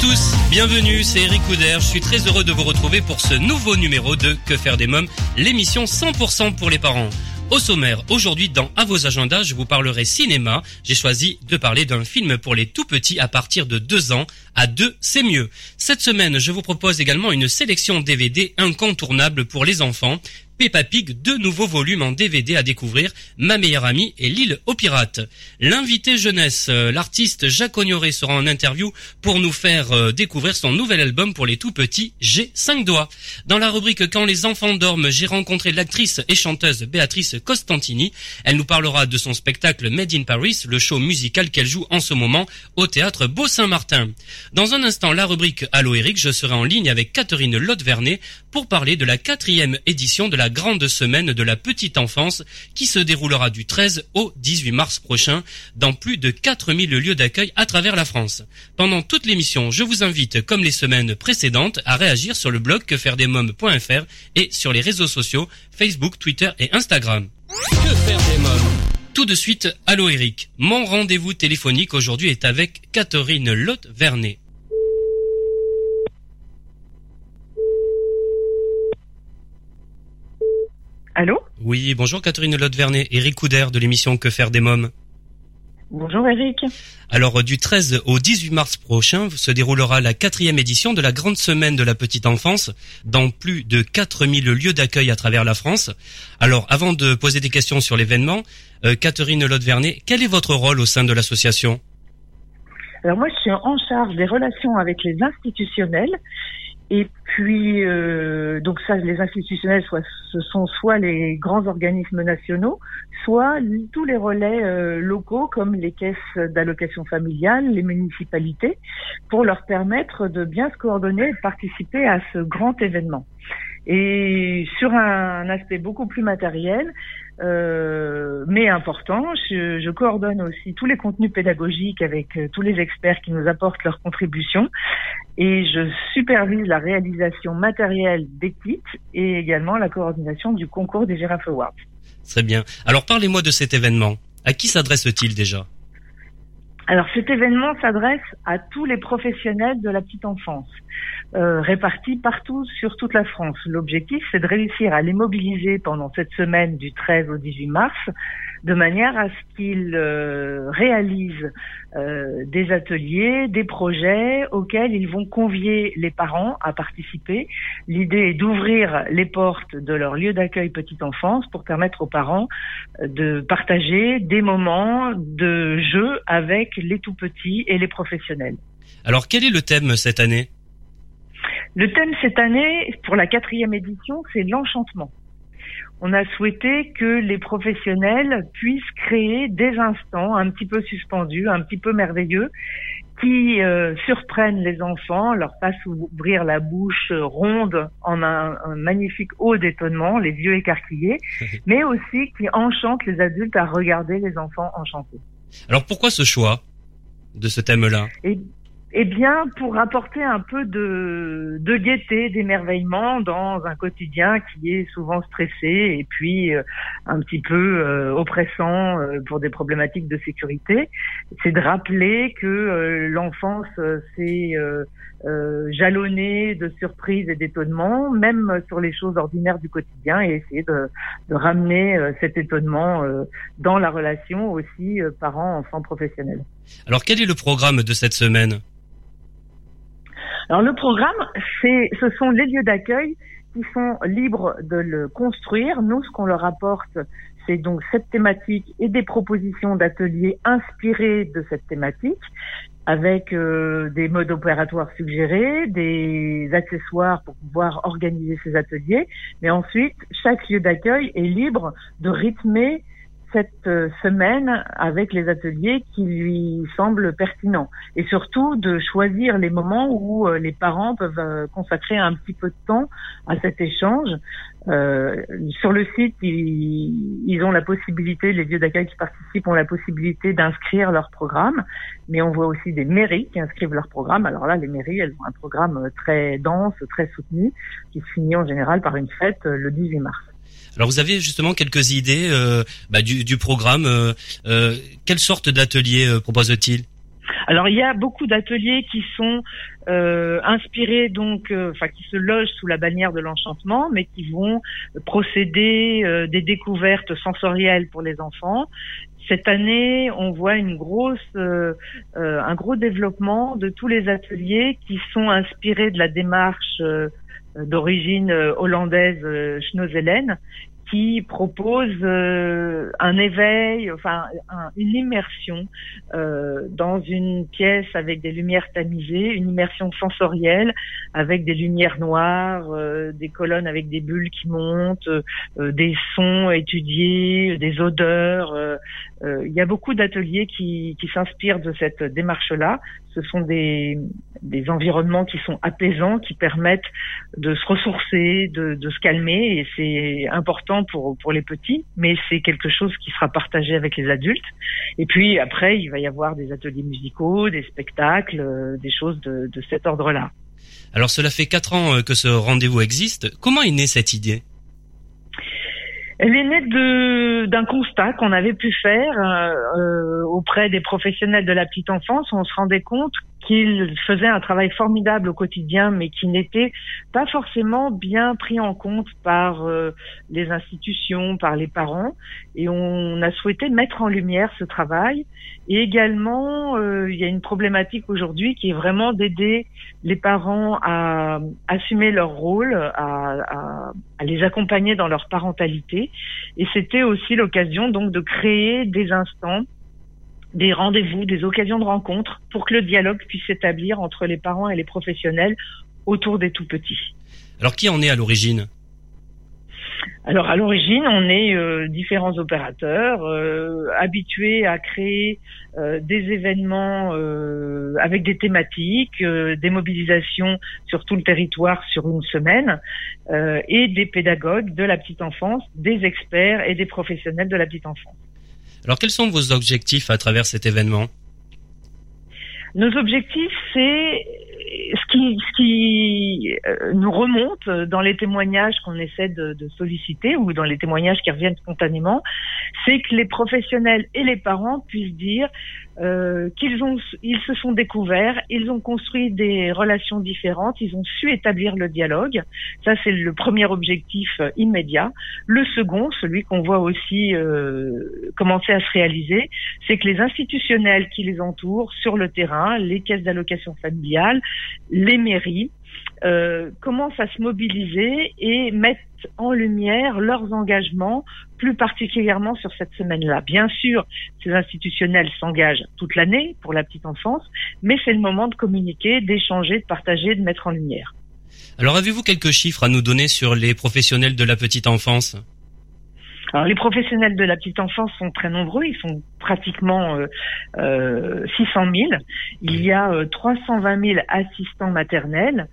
Tous, bienvenue, c'est Eric Couder. Je suis très heureux de vous retrouver pour ce nouveau numéro de Que faire des mômes, l'émission 100% pour les parents. Au sommaire, aujourd'hui dans À vos agendas, je vous parlerai cinéma. J'ai choisi de parler d'un film pour les tout petits à partir de 2 ans. À 2, c'est mieux. Cette semaine, je vous propose également une sélection DVD incontournable pour les enfants. Peppa Pig, deux nouveaux volumes en DVD à découvrir, Ma meilleure amie et l'île aux pirates. L'invité jeunesse, euh, l'artiste Jacques Ognoré sera en interview pour nous faire euh, découvrir son nouvel album pour les tout petits, J'ai 5 doigts. Dans la rubrique Quand les enfants dorment, j'ai rencontré l'actrice et chanteuse Béatrice Costantini. Elle nous parlera de son spectacle Made in Paris, le show musical qu'elle joue en ce moment au théâtre Beau-Saint-Martin. Dans un instant, la rubrique Allo Eric, je serai en ligne avec Catherine Lotte-Vernet pour parler de la quatrième édition de la grande semaine de la petite enfance qui se déroulera du 13 au 18 mars prochain dans plus de 4000 lieux d'accueil à travers la France. Pendant toute l'émission, je vous invite, comme les semaines précédentes, à réagir sur le blog quefairedesmoms.fr et sur les réseaux sociaux Facebook, Twitter et Instagram. Que faire des mômes? Tout de suite, allô Eric. Mon rendez-vous téléphonique aujourd'hui est avec Catherine Lotte-Vernet. Allô Oui, bonjour Catherine Lotte-Vernet, Eric Couder de l'émission Que faire des mômes. Bonjour Eric. Alors, du 13 au 18 mars prochain se déroulera la quatrième édition de la grande semaine de la petite enfance dans plus de 4000 lieux d'accueil à travers la France. Alors, avant de poser des questions sur l'événement, euh, Catherine Lotte-Vernet, quel est votre rôle au sein de l'association? Alors moi, je suis en charge des relations avec les institutionnels. Et puis, euh, donc ça, les institutionnels, ce sont soit les grands organismes nationaux, soit tous les relais euh, locaux comme les caisses d'allocation familiale, les municipalités, pour leur permettre de bien se coordonner et participer à ce grand événement. Et sur un aspect beaucoup plus matériel, euh, mais important, je, coordonne aussi tous les contenus pédagogiques avec euh, tous les experts qui nous apportent leurs contributions et je supervise la réalisation matérielle des kits et également la coordination du concours des Giraffe Awards. Très bien. Alors parlez-moi de cet événement. À qui s'adresse-t-il déjà? Alors cet événement s'adresse à tous les professionnels de la petite enfance, euh, répartis partout sur toute la France. L'objectif, c'est de réussir à les mobiliser pendant cette semaine du 13 au 18 mars, de manière à ce qu'ils euh, réalisent euh, des ateliers, des projets auxquels ils vont convier les parents à participer. L'idée est d'ouvrir les portes de leur lieu d'accueil petite enfance pour permettre aux parents de partager des moments de jeu avec les tout petits et les professionnels. Alors quel est le thème cette année? Le thème cette année, pour la quatrième édition, c'est l'enchantement. On a souhaité que les professionnels puissent créer des instants un petit peu suspendus, un petit peu merveilleux, qui euh, surprennent les enfants, leur fassent ouvrir la bouche ronde en un, un magnifique haut d'étonnement, les yeux écarquillés, mais aussi qui enchantent les adultes à regarder les enfants enchantés. Alors pourquoi ce choix de ce thème-là? Et eh bien, pour apporter un peu de, de gaieté, d'émerveillement dans un quotidien qui est souvent stressé et puis euh, un petit peu euh, oppressant euh, pour des problématiques de sécurité, c'est de rappeler que euh, l'enfance c'est jalonné de surprises et d'étonnements, même sur les choses ordinaires du quotidien, et essayer de, de ramener cet étonnement dans la relation aussi parents-enfants professionnels. Alors quel est le programme de cette semaine alors le programme, c'est, ce sont les lieux d'accueil qui sont libres de le construire. Nous, ce qu'on leur apporte, c'est donc cette thématique et des propositions d'ateliers inspirés de cette thématique, avec euh, des modes opératoires suggérés, des accessoires pour pouvoir organiser ces ateliers. Mais ensuite, chaque lieu d'accueil est libre de rythmer cette euh, semaine avec les ateliers qui lui semblent pertinents et surtout de choisir les moments où euh, les parents peuvent euh, consacrer un petit peu de temps à cet échange. sur le site, ils, ils, ont la possibilité, les lieux d'accueil qui participent ont la possibilité d'inscrire leur programme, mais on voit aussi des mairies qui inscrivent leur programme. Alors là, les mairies, elles ont un programme très dense, très soutenu, qui se finit en général par une fête le 18 mars. Alors vous avez justement quelques idées euh, bah, du, programme. Euh, euh quelle sorte d'atelier propose-t-il? Alors il y a beaucoup d'ateliers qui sont inspirés donc, qui se logent sous la bannière de l'enchantement, mais qui vont procéder des découvertes sensorielles pour les enfants. Cette année, on voit une grosse, un gros développement de tous les ateliers qui sont inspirés de la démarche d'origine hollandaise euh, qui propose euh, un éveil, enfin une immersion euh, dans une pièce avec des lumières tamisées, une immersion sensorielle avec des lumières noires, euh, des colonnes avec des bulles qui montent, des sons étudiés, des odeurs. Il y a beaucoup d'ateliers qui, s'inspirent de cette démarche-là. Ce sont des, environnements qui sont apaisants, qui permettent de se ressourcer, de, se calmer, et c'est important pour, les petits, mais c'est quelque chose qui sera partagé avec les adultes. Et puis après, il va y avoir des ateliers musicaux, des spectacles, euh, des choses de, de cet ordre-là. Alors cela fait quatre ans euh, que ce rendez-vous existe. Comment est née cette idée? Elle est née d'un constat qu'on avait pu faire euh, euh, auprès des professionnels de la petite enfance. On se rendait compte qu'ils faisaient un travail formidable au quotidien, mais qui n'était pas forcément bien pris en compte par euh, les institutions, par les parents. Et on a souhaité mettre en lumière ce travail. Et également, euh, il y a une problématique aujourd'hui qui est vraiment d'aider les parents à assumer leur rôle, à, à les accompagner dans leur parentalité. Et c'était aussi l'occasion donc de créer des instants des rendez-vous, des occasions de rencontres pour que le dialogue puisse s'établir entre les parents et les professionnels autour des tout petits. Alors qui en est à l'origine? Alors à l'origine, on est euh, différents opérateurs euh, habitués à créer euh, des événements avec des thématiques, des mobilisations sur tout le territoire sur une semaine, et des pédagogues de la petite enfance, des experts et des professionnels de la petite enfance. Alors quels sont vos objectifs à travers cet événement? Nos objectifs, c'est ce qui, ce qui euh, nous remonte dans les témoignages qu'on essaie de, de, solliciter ou dans les témoignages qui reviennent spontanément, c'est que les professionnels et les parents puissent dire euh, qu'ils ont, ils se sont découverts, ils ont construit des relations différentes, ils ont su établir le dialogue. Ça, c'est le premier objectif euh, immédiat. Le second, celui qu'on voit aussi euh, commencer à se réaliser, c'est que les institutionnels qui les entourent sur le terrain, les caisses d'allocation familiale, les mairies, euh, commencent à se mobiliser et mettent en lumière leurs engagements, plus particulièrement sur cette semaine-là. Bien sûr, ces institutionnels s'engagent toute l'année pour la petite enfance, mais c'est le moment de communiquer, d'échanger, de partager, de mettre en lumière. Alors avez-vous quelques chiffres à nous donner sur les professionnels de la petite enfance? Alors les professionnels de la petite enfance sont très nombreux, ils sont pratiquement euh, euh, 600 000. Il y a 320 euh, 000 assistants maternels,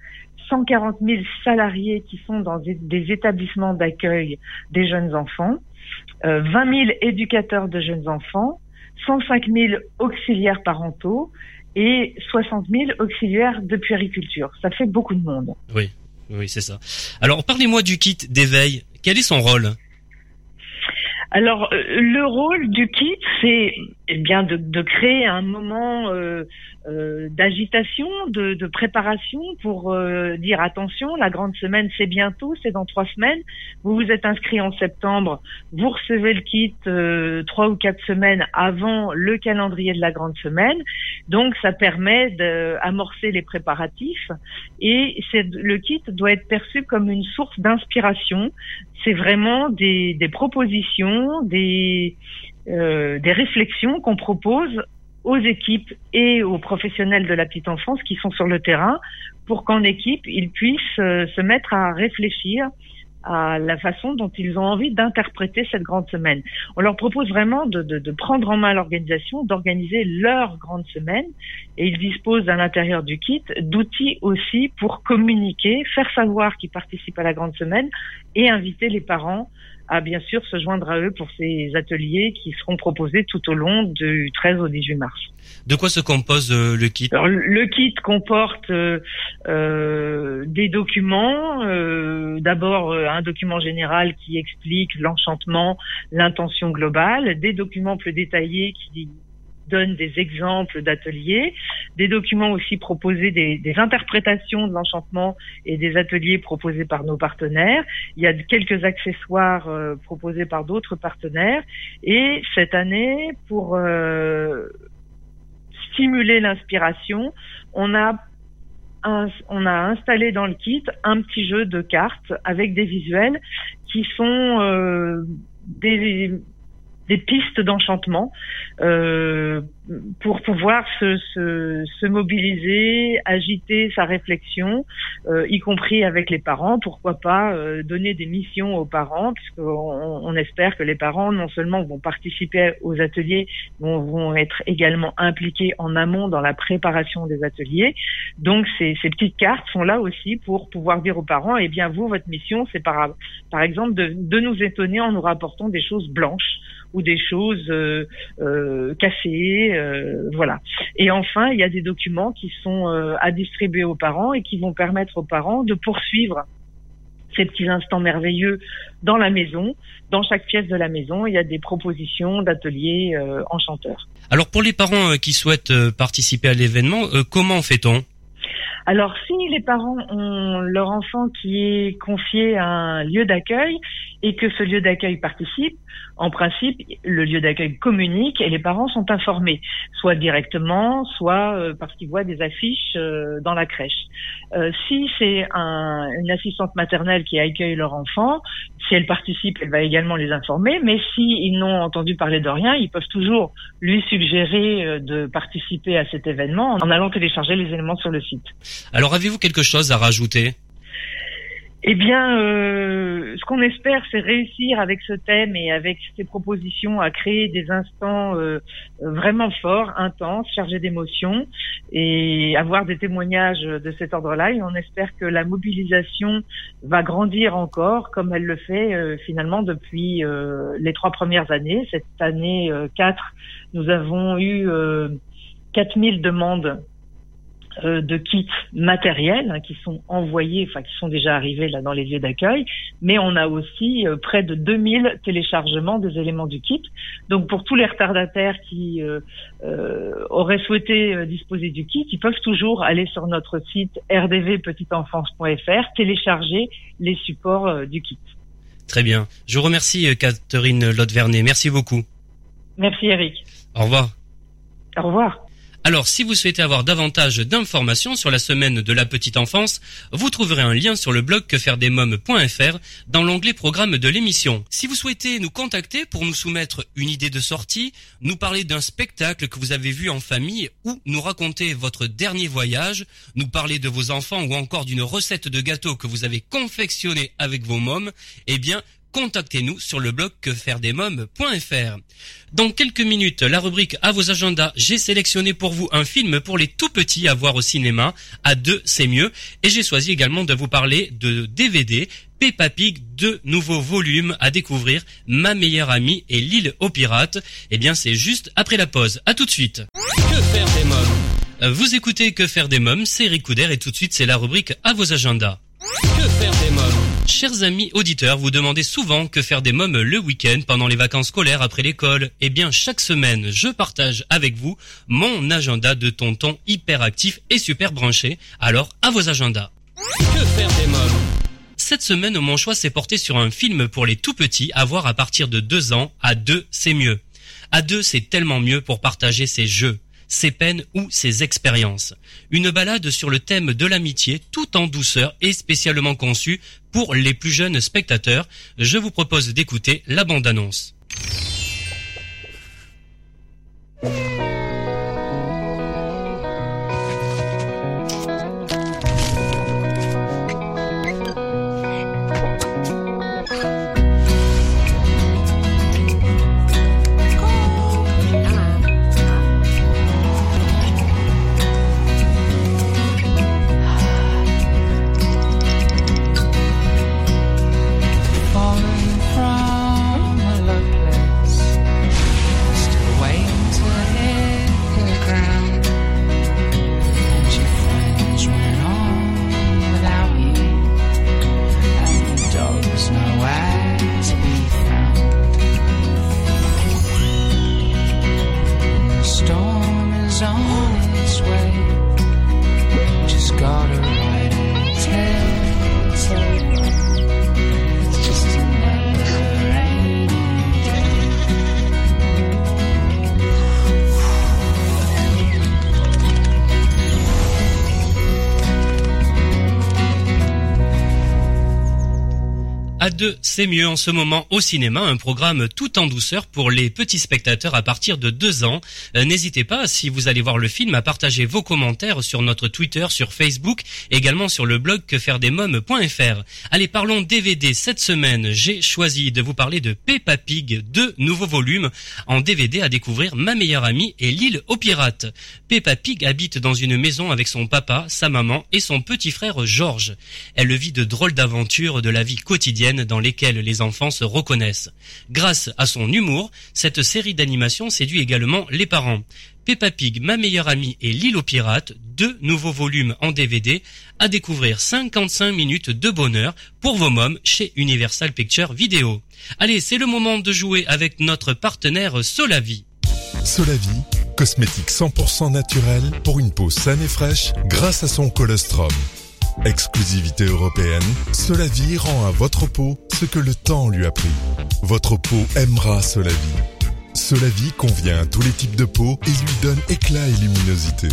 140 000 salariés qui sont dans des, établissements d'accueil des jeunes enfants, euh, 20 000 éducateurs de jeunes enfants, 105 000 auxiliaires parentaux et 60 000 auxiliaires de puériculture. Ça fait beaucoup de monde. Oui, oui, c'est ça. Alors, parlez-moi du kit d'éveil. Quel est son rôle? Alors, euh, le rôle du kit, c'est eh bien de, de, créer un moment euh, euh, d'agitation, de, de, préparation pour euh, dire attention, la grande semaine c'est bientôt, c'est dans trois semaines. Vous vous êtes inscrit en septembre, vous recevez le kit euh, trois ou quatre semaines avant le calendrier de la grande semaine, donc ça permet d'amorcer les préparatifs et le kit doit être perçu comme une source d'inspiration. C'est vraiment des, des propositions, des euh, des réflexions qu'on propose aux équipes et aux professionnels de la petite enfance qui sont sur le terrain pour qu'en équipe, ils puissent euh, se mettre à réfléchir à la façon dont ils ont envie d'interpréter cette grande semaine. On leur propose vraiment de, prendre en main l'organisation, d'organiser leur grande semaine, et ils disposent à l'intérieur du kit d'outils aussi pour communiquer, faire savoir qu'ils participent à la grande semaine et inviter les parents à bien sûr se joindre à eux pour ces ateliers qui seront proposés tout au long du 13 au 18 mars. De quoi se compose euh, le kit? Alors, le kit comporte euh, euh, des documents. euh, D'abord, euh, un document général qui explique l'enchantement, l'intention globale, des documents plus détaillés qui donnent des exemples d'ateliers, des documents aussi proposés, des, des interprétations de l'enchantement et des ateliers proposés par nos partenaires. Il y a quelques accessoires euh, proposés par d'autres partenaires. Et cette année, pour euh, stimuler l'inspiration, on a on installé dans le kit un petit jeu de cartes avec des visuels qui sont euh, des, des pistes d'enchantement euh, pour pouvoir se, se, se mobiliser, agiter sa réflexion, euh, y compris avec les parents. Pourquoi pas euh, donner des missions aux parents, puisqu'on on espère que les parents non seulement vont participer aux ateliers, mais vont être également impliqués en amont dans la préparation des ateliers. Donc ces, ces petites cartes sont là aussi pour pouvoir dire aux parents, eh bien vous, votre mission, c'est par, par exemple de, de nous étonner en nous rapportant des choses blanches ou des choses euh, euh, cassées, euh, voilà. Et enfin, il y a des documents qui sont à distribuer aux parents et qui vont permettre aux parents de poursuivre ces petits instants merveilleux dans la maison. Dans chaque pièce de la maison, il y a des propositions d'ateliers euh, enchanteurs. Alors pour les parents euh, qui souhaitent euh, participer à l'événement, comment fait-on? Alors, si les parents ont leur enfant qui est confié à un lieu d'accueil et que ce lieu d'accueil participe, en principe, le lieu d'accueil communique et les parents sont informés, soit directement, soit euh, parce qu'ils voient des affiches euh, dans la crèche. Euh, si c'est un, une assistante maternelle qui accueille leur enfant, si elle participe, elle va également les informer, mais s'ils n'ont entendu parler de rien, ils peuvent toujours lui suggérer euh, de participer à cet événement en allant télécharger les éléments sur le site. Alors avez-vous quelque chose à rajouter? Eh bien, euh, ce qu'on espère, c'est réussir avec ce thème et avec ces propositions à créer des instants euh, vraiment forts, intenses, chargés d'émotions et avoir des témoignages de cet ordre-là. Et on espère que la mobilisation va grandir encore, comme elle le fait euh, finalement depuis euh, les trois premières années. Cette année euh, 4, nous avons eu euh, 4000 demandes euh, de kits matériels hein, qui sont envoyés, enfin qui sont déjà arrivés là dans les lieux d'accueil, mais on a aussi euh, près de 2000 téléchargements des éléments du kit. Donc pour tous les retardataires qui euh, euh, auraient souhaité disposer du kit, ils peuvent toujours aller sur notre site rdvpetiteenfance.fr, télécharger les supports du kit. Très bien. Je vous remercie Catherine Lotte-Vernet. Merci beaucoup. Merci Eric. Au revoir. Au revoir. Alors, si vous souhaitez avoir davantage d'informations sur la semaine de la petite enfance, vous trouverez un lien sur le blog quefairedesmoms.fr dans l'onglet programme de l'émission. Si vous souhaitez nous contacter pour nous soumettre une idée de sortie, nous parler d'un spectacle que vous avez vu en famille ou nous raconter votre dernier voyage, nous parler de vos enfants ou encore d'une recette de gâteau que vous avez confectionnée avec vos mômes, eh bien, contactez-nous sur le blog quefairedesmoms.fr. Dans quelques minutes, la rubrique à vos agendas, j'ai sélectionné pour vous un film pour les tout petits à voir au cinéma. À deux, c'est mieux. Et j'ai choisi également de vous parler de DVD Peppa Pig, deux nouveaux volumes à découvrir, Ma meilleure amie et l'île aux pirates. Eh bien, c'est juste après la pause. À tout de suite. Que faire des mômes? Vous écoutez Que faire des mômes, c'est Eric Couder et tout de suite, c'est la rubrique à vos agendas. Que faire des mômes? Chers amis auditeurs, vous demandez souvent que faire des mômes le week-end pendant les vacances scolaires après l'école. Eh bien, chaque semaine, je partage avec vous mon agenda de tonton hyper actif et super branché. Alors, à vos agendas. Que faire des mômes? Cette semaine, mon choix s'est porté sur un film pour les tout petits à voir à partir de deux ans. À deux, c'est mieux. À deux, c'est tellement mieux pour partager ses jeux, ses peines ou ses expériences. Une balade sur le thème de l'amitié tout en douceur et spécialement conçue pour les plus jeunes spectateurs. Je vous propose d'écouter la bande-annonce. À deux, c'est mieux en ce moment au cinéma, un programme tout en douceur pour les petits spectateurs à partir de deux ans. Euh, N'hésitez pas, si vous allez voir le film, à partager vos commentaires sur notre Twitter, sur Facebook, également sur le blog quefairedesmoms.fr. Allez, parlons DVD. Cette semaine, j'ai choisi de vous parler de Peppa Pig, deux nouveaux volumes en DVD à découvrir Ma meilleure amie et l'île aux pirates. Peppa Pig habite dans une maison avec son papa, sa maman et son petit frère George. Elle vit de drôles d'aventures de la vie quotidienne dans lesquelles les enfants se reconnaissent. Grâce à son humour, cette série d'animation séduit également les parents. Peppa Pig, ma meilleure amie et l'île aux pirates, deux nouveaux volumes en DVD à découvrir 55 minutes de bonheur pour vos mômes chez Universal Pictures Vidéo. Allez, c'est le moment de jouer avec notre partenaire Solavi. Solavi, cosmétique 100% naturel pour une peau saine et fraîche grâce à son colostrum. Exclusivité européenne, Solavi rend à votre peau ce que le temps lui a pris. Votre peau aimera Solavi. Solavi convient à tous les types de peau et lui donne éclat et luminosité.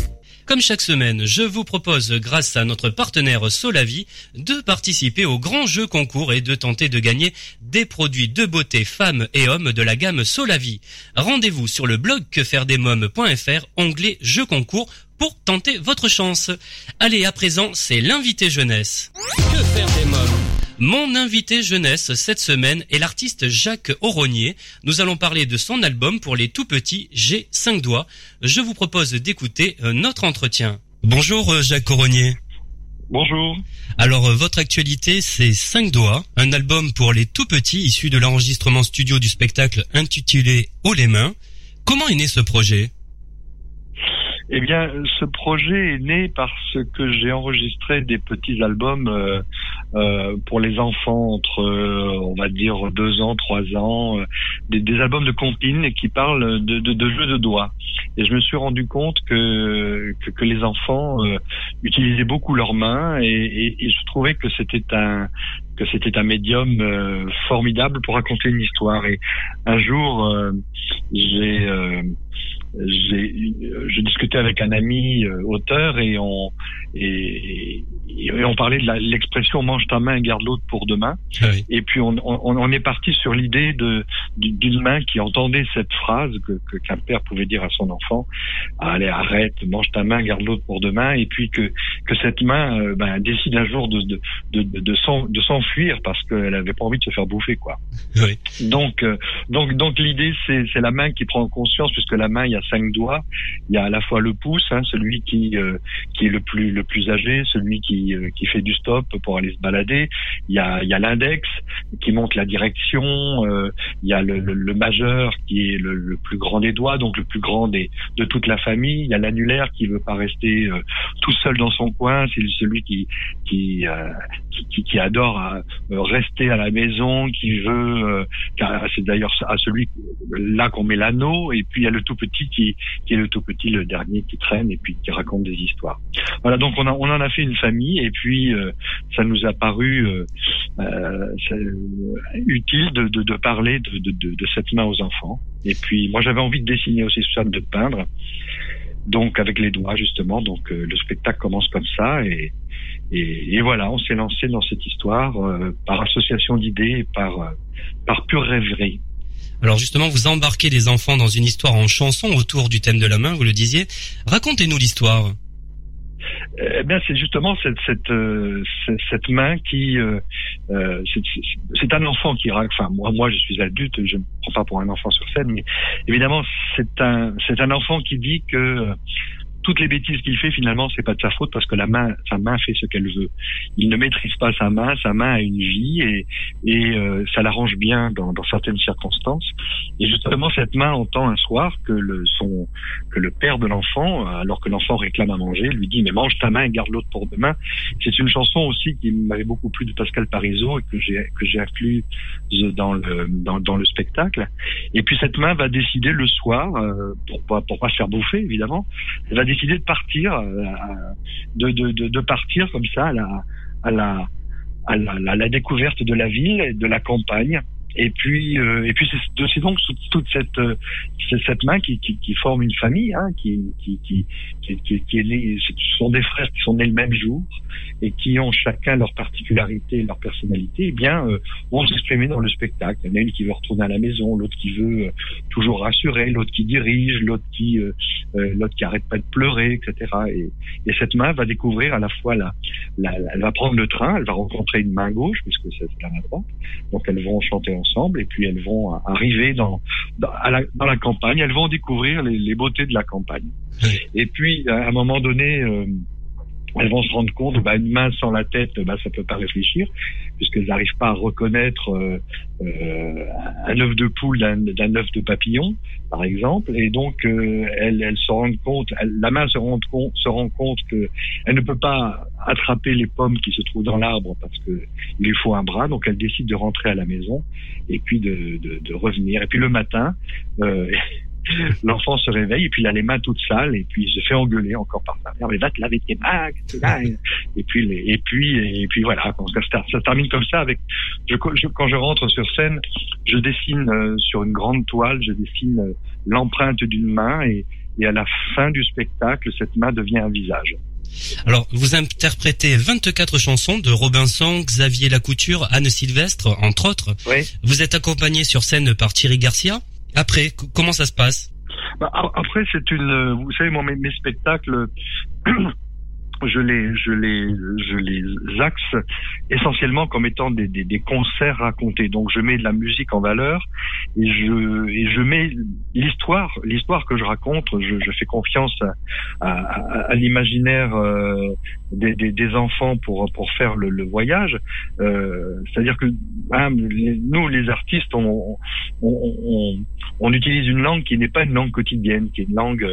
Comme chaque semaine, je vous propose, grâce à notre partenaire Solavi, de participer au grand jeu concours et de tenter de gagner des produits de beauté femmes et hommes de la gamme Solavi. Rendez-vous sur le blog quefairedesmoms.fr, onglet jeu concours, pour tenter votre chance. Allez, à présent, c'est l'invité jeunesse. Que faire des mômes? Mon invité jeunesse cette semaine est l'artiste Jacques Auronier. Nous allons parler de son album pour les tout petits J'ai 5 doigts. Je vous propose d'écouter euh, notre entretien. Bonjour euh, Jacques Auronier. Bonjour. Alors euh, votre actualité c'est 5 doigts, un album pour les tout petits issu de l'enregistrement studio du spectacle intitulé Haut les mains. Comment est né ce projet? Eh bien, ce projet est né parce que j'ai enregistré des petits albums euh, euh, pour les enfants entre, euh, on va dire, deux ans, trois ans, euh, des, des albums de compines qui parlent de, de, de jeux de doigts. Et je me suis rendu compte que, que, que les enfants euh, utilisaient beaucoup leurs mains et, et, et je trouvais que c'était un que c'était un médium euh, formidable pour raconter une histoire. Et un jour, euh, j'ai euh, je discutais avec un ami euh, auteur et on et, et on parlait de l'expression mange ta main garde l'autre pour demain Oui. et puis on, on, on est parti sur l'idée de d'une main qui entendait cette phrase que qu'un père pouvait dire à son enfant allez arrête mange ta main garde l'autre pour demain et puis que que cette main euh, ben, décide un jour de de de, de, de s'en- de s'enfuir parce qu'elle avait pas envie de se faire bouffer quoi Oui. donc, euh, donc, donc l'idée c'est c'est la main qui prend conscience puisque la main il y a cinq doigts. Il y a à la fois le pouce, hein, celui qui euh, qui est le plus le plus âgé, celui qui euh, qui fait du stop pour aller se balader. Il y a il y a l'index qui montre la direction. euh, il y a le, le, le majeur qui est le, le plus grand des doigts, donc le plus grand des de toute la famille. Il y a l'annulaire qui veut pas rester euh, tout seul dans son coin. C'est celui qui qui, euh, qui, qui qui adore rester à la maison, qui veut c'est d'ailleurs à celui là qu'on met l'anneau et puis il y a le tout petit qui, est le tout petit le dernier qui traîne et puis qui raconte des histoires. Voilà donc on, en a fait une famille et puis euh, ça nous a paru euh, euh, utile de, parler de, cette main aux enfants. Et puis moi j'avais envie de dessiner aussi de peindre donc avec les doigts justement. Donc le spectacle commence comme ça et voilà, on s'est lancé dans cette histoire par association d'idées et par pure rêverie. Alors justement, vous embarquez les enfants dans une histoire en chanson autour du thème de la main, vous le disiez. Racontez-nous l'histoire. Eh bien, c'est justement cette cette euh, main qui euh, euh, c'est- un enfant qui. Enfin, moi, moi, je suis adulte, je ne prends pas pour un enfant sur scène, mais évidemment, c'est un c'est un enfant qui dit que toutes les bêtises qu'il fait, finalement, c'est pas de sa faute parce que la main, sa main fait ce qu'elle veut. Il ne maîtrise pas sa main, sa main a une vie et, et euh, ça l'arrange bien dans, dans certaines circonstances. Et justement, cette main entend un soir que le son, que le père de l'enfant, alors que l'enfant réclame à manger, lui dit mais mange ta main et garde l'autre pour demain. C'est une chanson aussi qui m'avait beaucoup plu de Pascal Parizeau et que j'ai que j'ai inclus dans le dans, dans le spectacle. Et puis cette main va décider le soir, euh, pour pas pour pas se faire bouffer évidemment, décidé de partir, euh, de, de, partir comme ça à la, la- la découverte de la ville et de la campagne. Et puis, euh, et puis c'est donc toute- cette euh, c'est cette main qui, qui, qui forme une famille, hein, qui, qui, qui, qui, qui, est née- ce sont des frères qui sont nés le même jour et qui ont chacun leur particularité, leur personnalité. Eh bien, euh, vont s'exprimer dans le spectacle. Il y en a une qui veut retourner à la maison, l'autre qui veut euh, toujours rassurer, l'autre qui dirige, l'autre qui euh, l'autre qui arrête pas de pleurer, etc. Et, et cette main va découvrir à la fois la, la, la- elle va prendre le train, elle va rencontrer une main gauche puisque c'est la main droite. Donc elles vont chanter ensemble et puis elles vont arriver dans dans, à la, dans la campagne. Elles vont découvrir les, les beautés de la campagne. Et puis à un moment donné. Euh, elles vont se rendre compte, bah, une main sans la tête, bah, ça peut pas réfléchir, puisqu'elles n'arrivent pas à reconnaître euh, euh, un œuf de poule d'un œuf de papillon, par exemple. Et donc, euh, elles, elles se rendent compte, la main se rend compte, se rend compte que elle ne peut pas attraper les pommes qui se trouvent dans l'arbre parce que il lui faut un bras. Donc, elle décide de rentrer à la maison et puis de, de, de revenir. Et puis le matin. L'enfant se réveille et puis il a les mains toutes sales et puis il se fait engueuler encore par sa mère. Mais va te laver tes mains. Et puis et puis et puis voilà. Ça, ça termine comme ça avec. Je, je- quand je rentre sur scène, je dessine euh, sur une grande toile, je dessine euh, l'empreinte d'une main et, et à la fin du spectacle, cette main devient un visage. Alors, vous interprétez 24 chansons de Robinson, Xavier Lacouture, Anne Sylvestre, entre autres. Oui. Vous êtes accompagné sur scène par Thierry Garcia. Après, comment ça se passe? Bah, après, c'est une. euh, Vous savez, moi, mes spectacles, je les, je les, je les axe essentiellement comme étant des, des, des concerts racontés. Donc, je mets de la musique en valeur et je, et je mets l'histoire, l'histoire que je raconte. Je, je fais confiance à, à, à- l'imaginaire euh, des, des, des enfants pour pour faire le, le voyage. Euh, C'est-à-dire que hein, nous, les artistes, on, on, on, on utilise une langue qui n'est pas une langue quotidienne, qui est une langue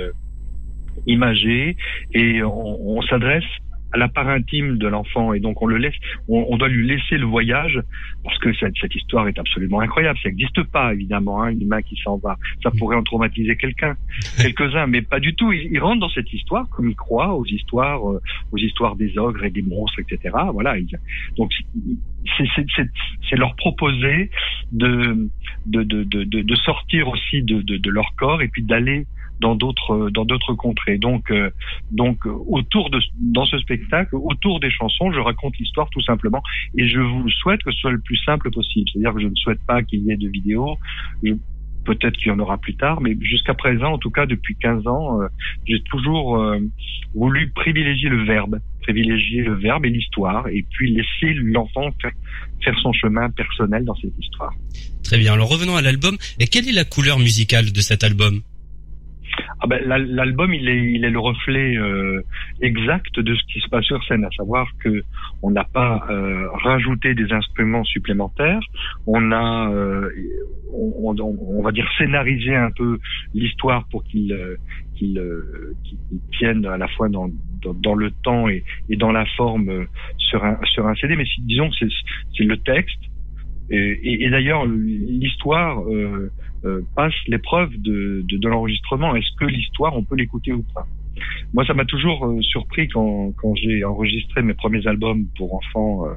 imagée, et on, on s'adresse à la part intime de l'enfant et donc on le laisse, on, on doit lui laisser le voyage parce que cette, cette histoire est absolument incroyable. Ça n'existe pas évidemment, hein, une main qui s'en va. Ça pourrait en traumatiser quelqu'un, quelques-uns, mais pas du tout. Ils, ils rentrent dans cette histoire comme ils croient aux histoires, euh, aux histoires des ogres et des monstres, etc. Voilà. Ils- donc c'est- leur proposer de de, de, de, de- sortir aussi de, de leur corps et puis d'aller dans d'autres dans d'autres contrées. Donc euh, donc euh, autour de dans ce spectacle, autour des chansons, je raconte l'histoire tout simplement et je vous souhaite que ce soit le plus simple possible. C'est-à-dire que je ne souhaite pas qu'il y ait de vidéos. Peut-être qu'il y en aura plus tard, mais jusqu'à présent, en tout cas depuis 15 ans, euh, j'ai toujours euh, voulu privilégier le verbe, privilégier le verbe et l'histoire, et puis laisser l'enfant faire, faire son chemin personnel dans cette histoire. Très bien. Alors revenons à l'album. Et quelle est la couleur musicale de cet album? Ah ben, l'al- l'album, il est, il est le reflet euh, exact de ce qui se passe sur scène, à savoir que on n'a pas euh, rajouté des instruments supplémentaires, on a, euh, on, on- on va dire scénarisé un peu l'histoire pour qu'il euh, qu'il euh, qu'il tienne à la fois dans, dans, le temps et, et dans la forme euh, sur un sur un CD. Mais si- disons c'est le texte. Et, et- et d'ailleurs, l'histoire euh, euh, passe l'épreuve de, de, de l'enregistrement. Est-ce que l'histoire, on peut l'écouter ou pas? Moi, ça m'a toujours euh, surpris quand, quand j'ai enregistré mes premiers albums pour enfants euh,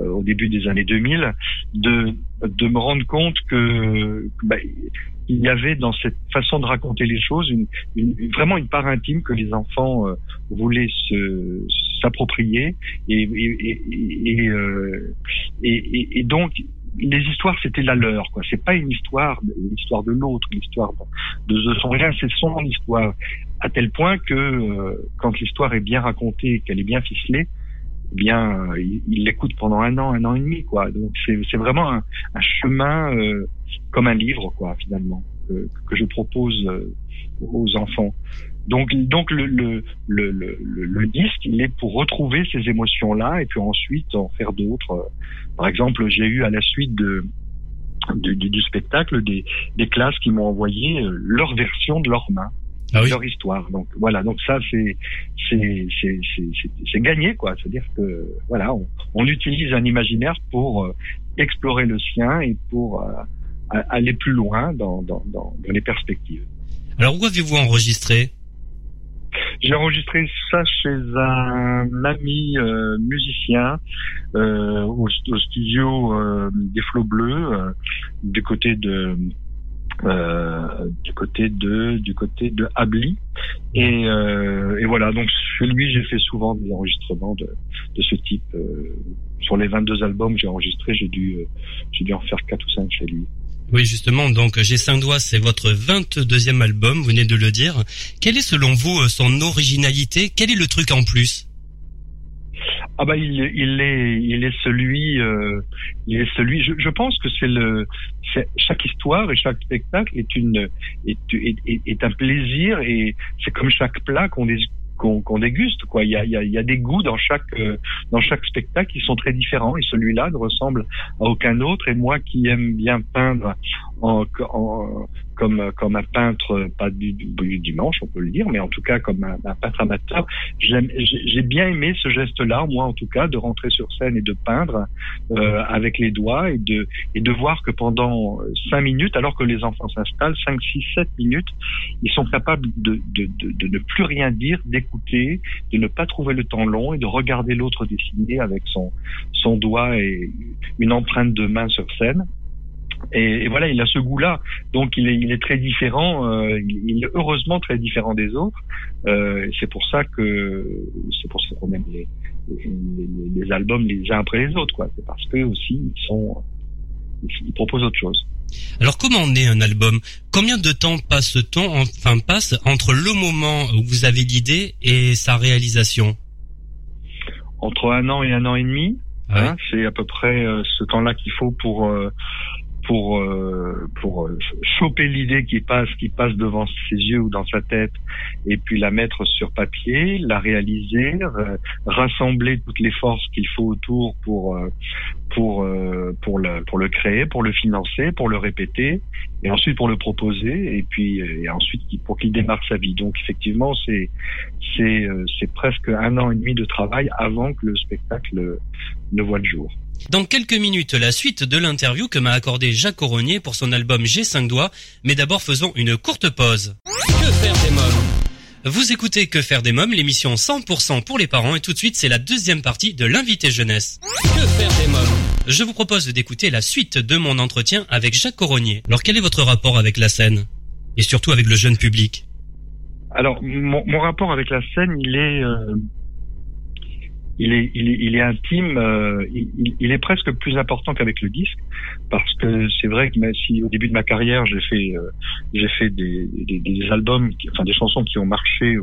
euh, au début des années 2000, de, de me rendre compte que, bah, il y avait dans cette façon de raconter les choses une, une- vraiment une part intime que les enfants euh, voulaient se s'approprier et, et, et, euh, et- et donc les histoires c'était la leur quoi. C'est pas une histoire l'histoire de l'autre l'histoire de, de son rien c'est son histoire. À tel point que euh, quand l'histoire est bien racontée qu'elle est bien ficelée eh bien il l'écoute pendant un an un an et demi quoi. Donc c'est c'est vraiment un, un chemin euh, comme un livre quoi finalement que, que je propose euh, aux enfants donc donc le le, le le disque il est pour retrouver ces émotions là et puis ensuite en faire d'autres par exemple j'ai eu à la suite de du, du, du spectacle des, des classes qui m'ont envoyé euh, leur version de leur main Ah oui. leur histoire. Donc voilà, donc ça c'est c'est c'est gagné quoi. C'est-à-dire que voilà, on, on utilise un imaginaire pour euh, explorer le sien et pour euh, aller plus loin dans dans dans, dans les perspectives. Alors où avez-vous enregistré? J'ai enregistré ça chez un ami euh, musicien euh, au, studio euh, des Flots Bleus du côté de du côté de du côté de Abli et, voilà donc chez lui j'ai fait souvent des enregistrements de, de ce type sur les 22 albums que j'ai enregistrés j'ai dû j'ai dû en faire quatre ou cinq chez lui Oui, justement, donc J'ai cinq doigts, c'est votre 22e album, vous venez de le dire. Quelle est selon vous euh, son originalité? Quel est le truc en plus? Ah bah il, est il est celui euh, il est celui je, pense que c'est le c'est chaque histoire et chaque spectacle est une est, est, est, un plaisir et c'est comme chaque plat qu'on qu'on déguste quoi. Il y a, y, a, y a des goûts dans chaque euh, dans chaque spectacle qui sont très différents et celui-là ne ressemble à aucun autre. Et moi qui aime bien peindre en, en comme comme un peintre pas du, du dimanche on peut le dire mais en tout cas comme un, un peintre amateur j'ai bien aimé ce geste-là, moi en tout cas, de rentrer sur scène et de peindre euh, avec les doigts et de et de voir que pendant cinq minutes, alors que les enfants s'installent, cinq, six, sept minutes, ils sont capables de, de, de, de ne plus rien dire, d'écouter, de ne pas trouver le temps long et de regarder l'autre dessiner avec son son doigt et une empreinte de main sur scène. Et, et voilà, il a ce goût-là, donc il est, il est très différent. euh, il, est heureusement très différent des autres. Euh, c'est pour ça que c'est pour ça qu'on aime les, les, les albums les uns après les autres, quoi. C'est parce que aussi ils sont ils, proposent autre chose. Alors comment naît un album? Combien de temps passe-t-on, enfin passe entre le moment où vous avez l'idée et sa réalisation? Entre un an et un an et demi, Ouais. hein, c'est à peu près euh, ce temps-là qu'il faut pour euh, pour euh, pour euh, choper l'idée qui passe qui passe devant ses yeux ou dans sa tête et puis la mettre sur papier, la réaliser, euh, rassembler toutes les forces qu'il faut autour pour euh, pour pour le pour le créer, pour le financer, pour le répéter et ensuite pour le proposer et puis et ensuite pour qu'il démarre sa vie. Donc effectivement, c'est c'est c'est presque un an et demi de travail avant que le spectacle ne voit le jour. Dans quelques minutes, la suite de l'interview que m'a accordé Jacques Coronier pour son album J'ai cinq doigts, mais d'abord faisons une courte pause. Que faire des mômes? Vous écoutez Que faire des mômes, l'émission 100% pour les parents et tout de suite c'est la deuxième partie de l'invité jeunesse. Que faire des mômes? Je vous propose d'écouter la suite de mon entretien avec Jacques Coronier. Alors quel est votre rapport avec la scène? Et surtout avec le jeune public? Alors mon, mon rapport avec la scène, il est euh, il est, il est, il est intime, euh, il, est presque plus important qu'avec le disque, parce que c'est vrai que si au début de ma carrière j'ai fait, euh, j'ai fait des, des, albums, enfin des chansons qui ont marché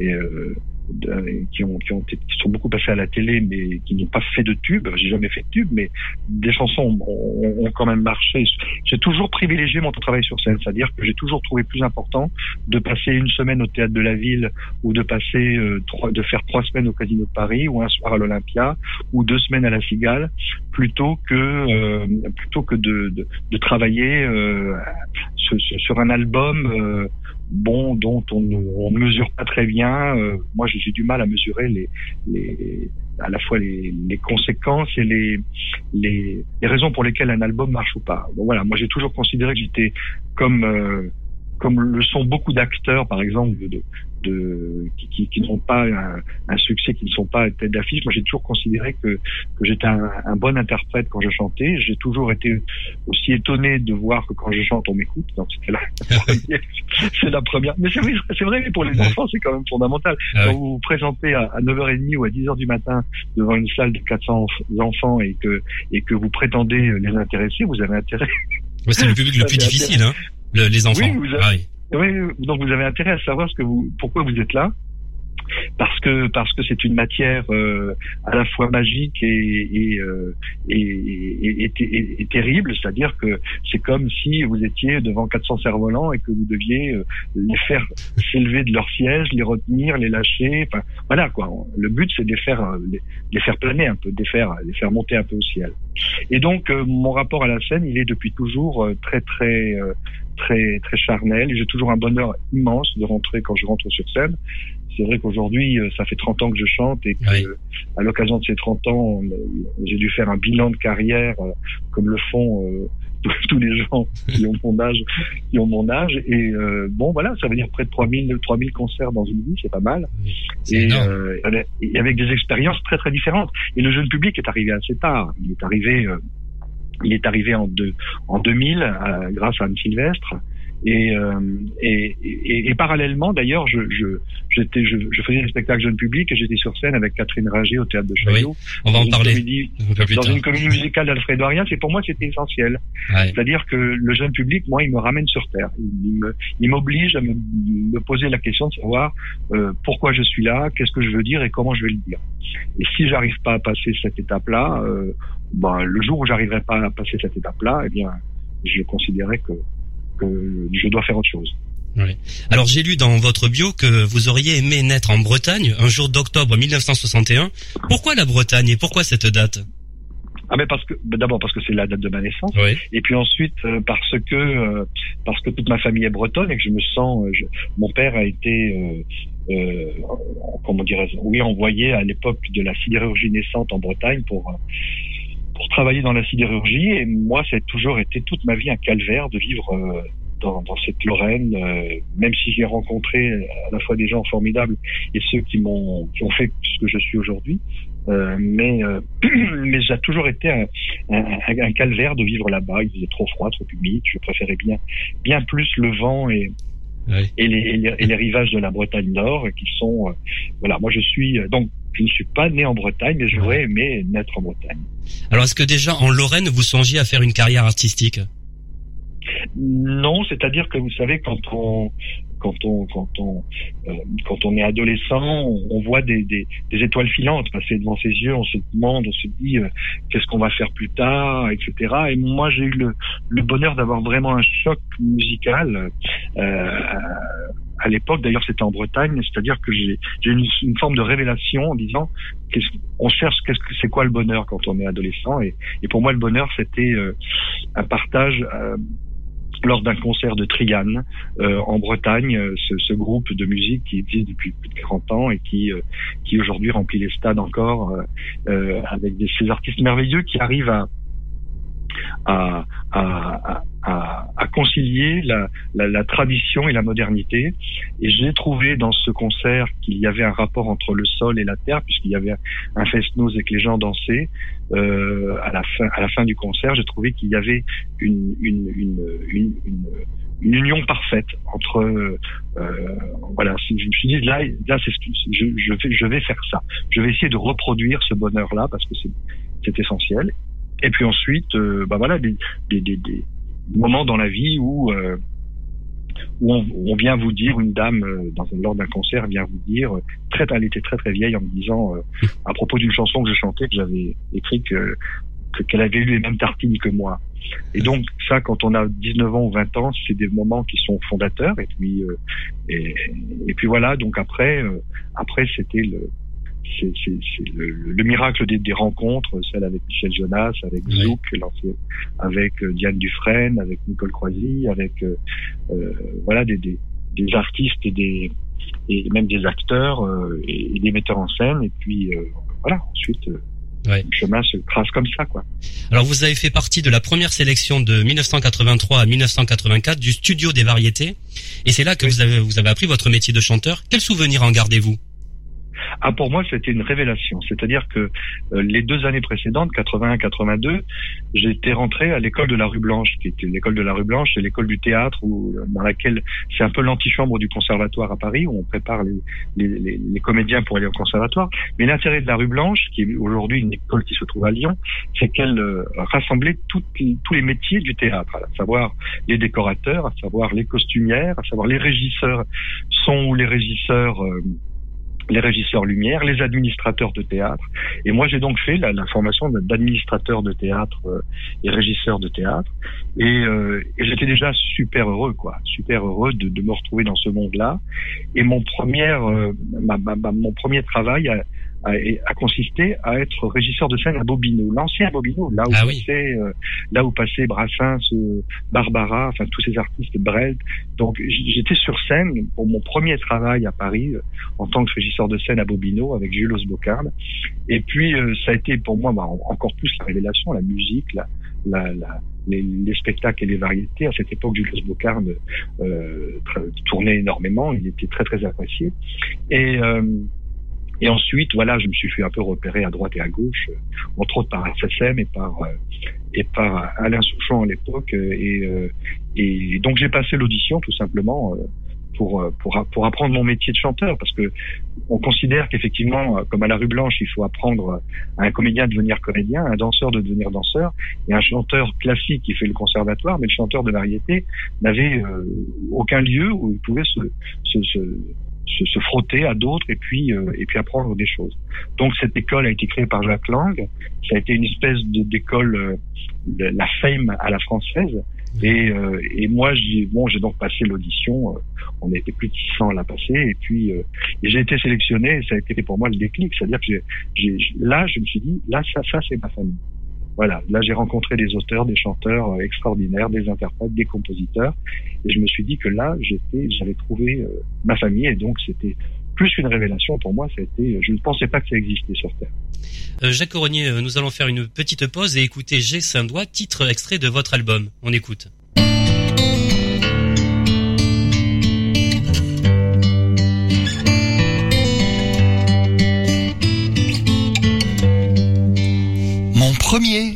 et euh, de- qui ont, qui ont qui sont beaucoup passées à la télé, mais qui n'ont pas fait de tube. J'ai jamais fait de tube, mais des chansons ont, ont- quand même marché. J'ai toujours privilégié mon travail sur scène, c'est-à-dire que j'ai toujours trouvé plus important de passer une semaine au théâtre de la ville ou de passer euh, trois, de faire trois semaines au Casino de Paris ou un soir à l'Olympia ou deux semaines à la Cigale plutôt que euh, plutôt que de, de, de travailler euh, sur- sur un album euh, bon dont on ne, mesure pas très bien. Euh, moi j'ai du mal à mesurer les, les à la fois les, les conséquences et les, les les raisons pour lesquelles un album marche ou pas. Bon voilà. Moi j'ai toujours considéré que j'étais comme euh, comme le sont beaucoup d'acteurs, par exemple, de, de, qui, qui, qui n'ont pas un, un succès, qui ne sont pas tête d'affiche. Moi, j'ai toujours considéré que, que j'étais un, un bon interprète quand je chantais. J'ai toujours été aussi étonné de voir que quand je chante, on m'écoute. Donc, c'était la. C'est la première. Mais c'est vrai, c'est vrai, pour les enfants, c'est quand même fondamental. Ah Quand vous vous présentez à, à 9h30 ou à 10h du matin devant une salle de 400 enf- enfants et que, et que vous prétendez les intéresser, vous avez intérêt Ouais, C'est le public le plus c'est difficile, hein le- les enfants. Oui, vous avez- Ah oui. Oui, donc vous avez intérêt à savoir ce que vous, pourquoi vous êtes là, parce que parce que c'est une matière euh, à la fois magique et et, euh, et, et, et- terrible, c'est-à-dire que c'est comme si vous étiez devant 400 cerfs-volants et que vous deviez euh, les faire s'élever de leur siège, les retenir, les lâcher. Enfin, voilà quoi. Le but c'est de les faire les, les faire planer un peu, de les faire les faire monter un peu au ciel. Et donc mon rapport à la scène, il est depuis toujours très très très très charnel. J'ai toujours un bonheur immense de rentrer quand je rentre sur scène. C'est vrai qu'aujourd'hui, euh, ça fait 30 ans que je chante et que, Oui. euh, à l'occasion de ces 30 ans, on- j'ai dû faire un bilan de carrière, euh, comme le font euh, tous, les gens qui ont mon âge, qui ont mon âge. Et euh, bon, voilà, ça veut dire près de 3000, 3000 concerts dans une vie, c'est pas mal. Et, euh, et avec des expériences très très différentes. Et le jeune public est arrivé assez tard. Il est arrivé, euh, il est arrivé en, deux, en 2000 euh, grâce à Anne Sylvestre. Et, euh, et, et, et parallèlement, d'ailleurs, je, je, j'étais, je, je faisais des spectacles jeunes publics et j'étais sur scène avec Catherine Ringer au théâtre de Chaillot. On va en parler comédie- dans une comédie musicale d'Alfredo Arias, et pour moi c'était essentiel. Ouais. C'est-à-dire que le jeune public, moi, il me ramène sur terre. Il me- il m'oblige à me, me poser la question de savoir euh, pourquoi je suis là, qu'est-ce que je veux dire et comment je vais le dire. Et si j'arrive pas à passer cette étape-là, euh, ben, le jour où j'arriverai pas à passer cette étape-là, eh bien, je considérais que, que je dois faire autre chose. Alors j'ai lu dans votre bio que vous auriez aimé naître en Bretagne un jour d'octobre 1961. Pourquoi la Bretagne et pourquoi cette date? Ah mais parce que ben, d'abord parce que c'est la date de ma naissance. Oui. Et puis ensuite euh, parce que euh, parce que toute ma famille est bretonne et que je me sens, euh, je- mon père a été euh, euh, comment dirais-je, oui envoyé à l'époque de la sidérurgie naissante en Bretagne pour travailler dans la sidérurgie et moi ça a toujours été toute ma vie un calvaire de vivre euh, dans, dans cette Lorraine, euh, même si j'ai rencontré à la fois des gens formidables et ceux qui m'ont qui ont fait ce que je suis aujourd'hui. Euh, mais euh, mais j'ai toujours été un, un, un calvaire de vivre là-bas. Il faisait trop froid, trop humide. Je préférais bien, bien plus le vent et, Oui. et, les, et, les, et les rivages de la Bretagne Nord qui sont, euh, voilà. Moi, je suis donc, je ne suis pas né en Bretagne, mais j'aurais aimé naître en Bretagne. Alors est-ce que déjà en Lorraine vous songiez à faire une carrière artistique? Non, c'est-à-dire que vous savez quand on quand on quand on euh, quand on est adolescent, on, on voit des, des, des étoiles filantes passer devant ses yeux, on se demande, on se dit euh, qu'est-ce qu'on va faire plus tard, etc. Et moi j'ai eu le, le bonheur d'avoir vraiment un choc musical. Euh, à l'époque, d'ailleurs, c'était en Bretagne, c'est-à-dire que j'ai une, une forme de révélation en disant qu'est-ce on cherche qu'est-ce que c'est quoi le bonheur quand on est adolescent? Et, et pour moi le bonheur c'était euh, un partage euh, lors d'un concert de Triane euh, en Bretagne, euh, ce, ce groupe de musique qui existe depuis plus de 40 ans et qui euh, qui aujourd'hui remplit les stades encore euh, avec des, ces artistes merveilleux qui arrivent à à, à, à, à concilier la, la, la tradition et la modernité. Et j'ai trouvé dans ce concert qu'il y avait un rapport entre le sol et la terre, puisqu'il y avait un fest-noz et que les gens dansaient. Euh, à la fin, à la fin du concert, j'ai trouvé qu'il y avait une, une, une, une, une union parfaite entre euh, voilà je me suis dit là là c'est je, je vais je vais faire ça je vais essayer de reproduire ce bonheur là parce que c'est c'est essentiel et puis ensuite euh, bah voilà des, des, des, des moments dans la vie où euh, où on, on, vient vous dire une dame euh, dans lors d'un concert vient vous dire très elle était très très vieille en me disant euh, à propos d'une chanson que je chantais que j'avais écrite que qu'elle avait eu les mêmes tartines que moi et donc ça, quand on a 19 ans ou 20 ans, c'est des moments qui sont fondateurs. Et puis euh, et, et, puis voilà. Donc après, euh, après c'était le c'est, c'est, c'est le, le, miracle des, des, rencontres, celle avec Michel Jonas, avec oui. Zouk, avec euh, Diane Dufresne, avec Nicole Croisy, avec euh, voilà des, des, des, artistes et des et même des acteurs euh, et, et, des metteurs en scène. Et puis euh, voilà. Ensuite. Ouais. Le chemin se trace comme ça, quoi. Alors, vous avez fait partie de la première sélection de 1983 à 1984 du Studio des Variétés, et c'est là que oui. vous avez vous avez appris votre métier de chanteur. Quel souvenir en gardez-vous? Ah, pour moi, c'était une révélation. C'est-à-dire que euh, les deux années précédentes, 81-82, j'étais rentré à l'école de la rue Blanche, qui était l'école de la rue Blanche, c'est l'école du théâtre où, dans laquelle c'est un peu l'antichambre du conservatoire à Paris, où on prépare les, les, les, les comédiens pour aller au conservatoire. Mais l'intérêt de la rue Blanche, qui est aujourd'hui une école qui se trouve à Lyon, c'est qu'elle euh, rassemblait toutes, tous les métiers du théâtre, à savoir les décorateurs, à savoir les costumières, à savoir les régisseurs son ou les régisseurs euh, les régisseurs lumière, les administrateurs de théâtre. Et moi, j'ai donc fait la, formation d'administrateur de théâtre euh, et régisseur de théâtre. Et, euh, et j'étais déjà super heureux, quoi, super heureux de, de me retrouver dans ce monde-là. Et mon premier, euh, ma, ma, ma, mon premier travail a, a, a, consisté à être régisseur de scène à Bobino, l'ancien Bobino, là où ah passait, oui. là où passait Brassens, Barbara, enfin tous ces artistes, Brel. Donc j'étais sur scène pour mon premier travail à Paris en tant que régisseur de scène à Bobino avec Jules Osbocarne. Et puis euh, ça a été pour moi bah, encore plus la révélation, la musique, la, la, la les, les, spectacles et les variétés. À cette époque, Julius Bocarne euh, tournait énormément, il était très très apprécié. Et, euh, et ensuite, voilà, je me suis fait un peu repérer à droite et à gauche, euh, entre autres par SSM et par euh, et par Alain Souchon à l'époque. Et, euh, et donc j'ai passé l'audition tout simplement pour, pour, pour apprendre mon métier de chanteur parce que on considère qu'effectivement, comme à la rue Blanche, il faut apprendre à un comédien de devenir comédien, à un danseur de devenir danseur, et un chanteur classique qui fait le conservatoire, mais le chanteur de variété n'avait euh, aucun lieu où il pouvait se, se, se se, frotter à d'autres et puis euh, et puis apprendre des choses. Donc cette école a été créée par Jacques Lang. Ça a été une espèce d'école, euh, la fame à la française. Et, euh, et moi, j'ai bon, j'ai donc passé l'audition. euh, on était plus de 600 à la passer, et puis euh, j'ai été sélectionné. Et ça a été pour moi le déclic, c'est-à-dire que j'ai, là, je me suis dit, là, ça, ça, c'est ma famille. Voilà, là, j'ai rencontré des auteurs, des chanteurs euh, extraordinaires, des interprètes, des compositeurs, et je me suis dit que là, j'étais, j'avais trouvé euh, ma famille, et donc c'était plus une révélation pour moi. C'était, je ne pensais pas que ça existait sur Terre. Euh, Jacques Coronier, nous allons faire une petite pause et écouter G Saint-Doigt, titre extrait de votre album. On écoute. Mon premier,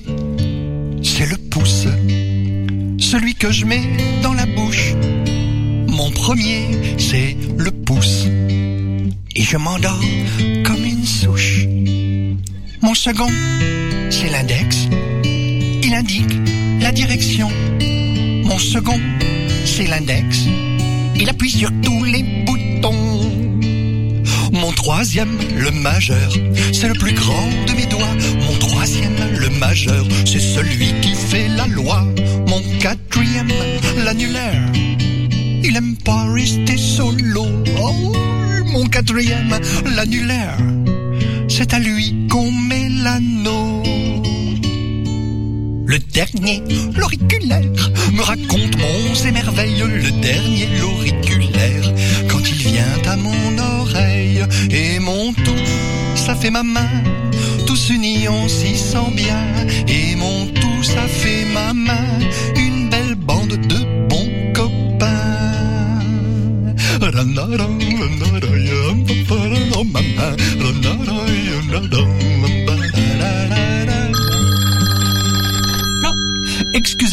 premier, c'est le pouce, et je m'endors comme une souche. Mon second, c'est l'index, il indique la direction. Mon second, c'est l'index, il appuie sur tous les boutons. Mon troisième, le majeur, c'est le plus grand de mes doigts. Mon troisième, le majeur, c'est celui qui fait la loi. Mon quatrième, l'annulaire, solo. Oh, mon quatrième, l'annulaire, c'est à lui qu'on met l'anneau. Le dernier, l'auriculaire, me raconte et merveilles. Le dernier, l'auriculaire, quand il vient à mon oreille. Et mon tout, ça fait ma main. Tous unis, on s'y sent bien. Et mon tout, ça fait ma main. Une belle Ram Ram Ram Ram Ram Ram Ram Ram Ram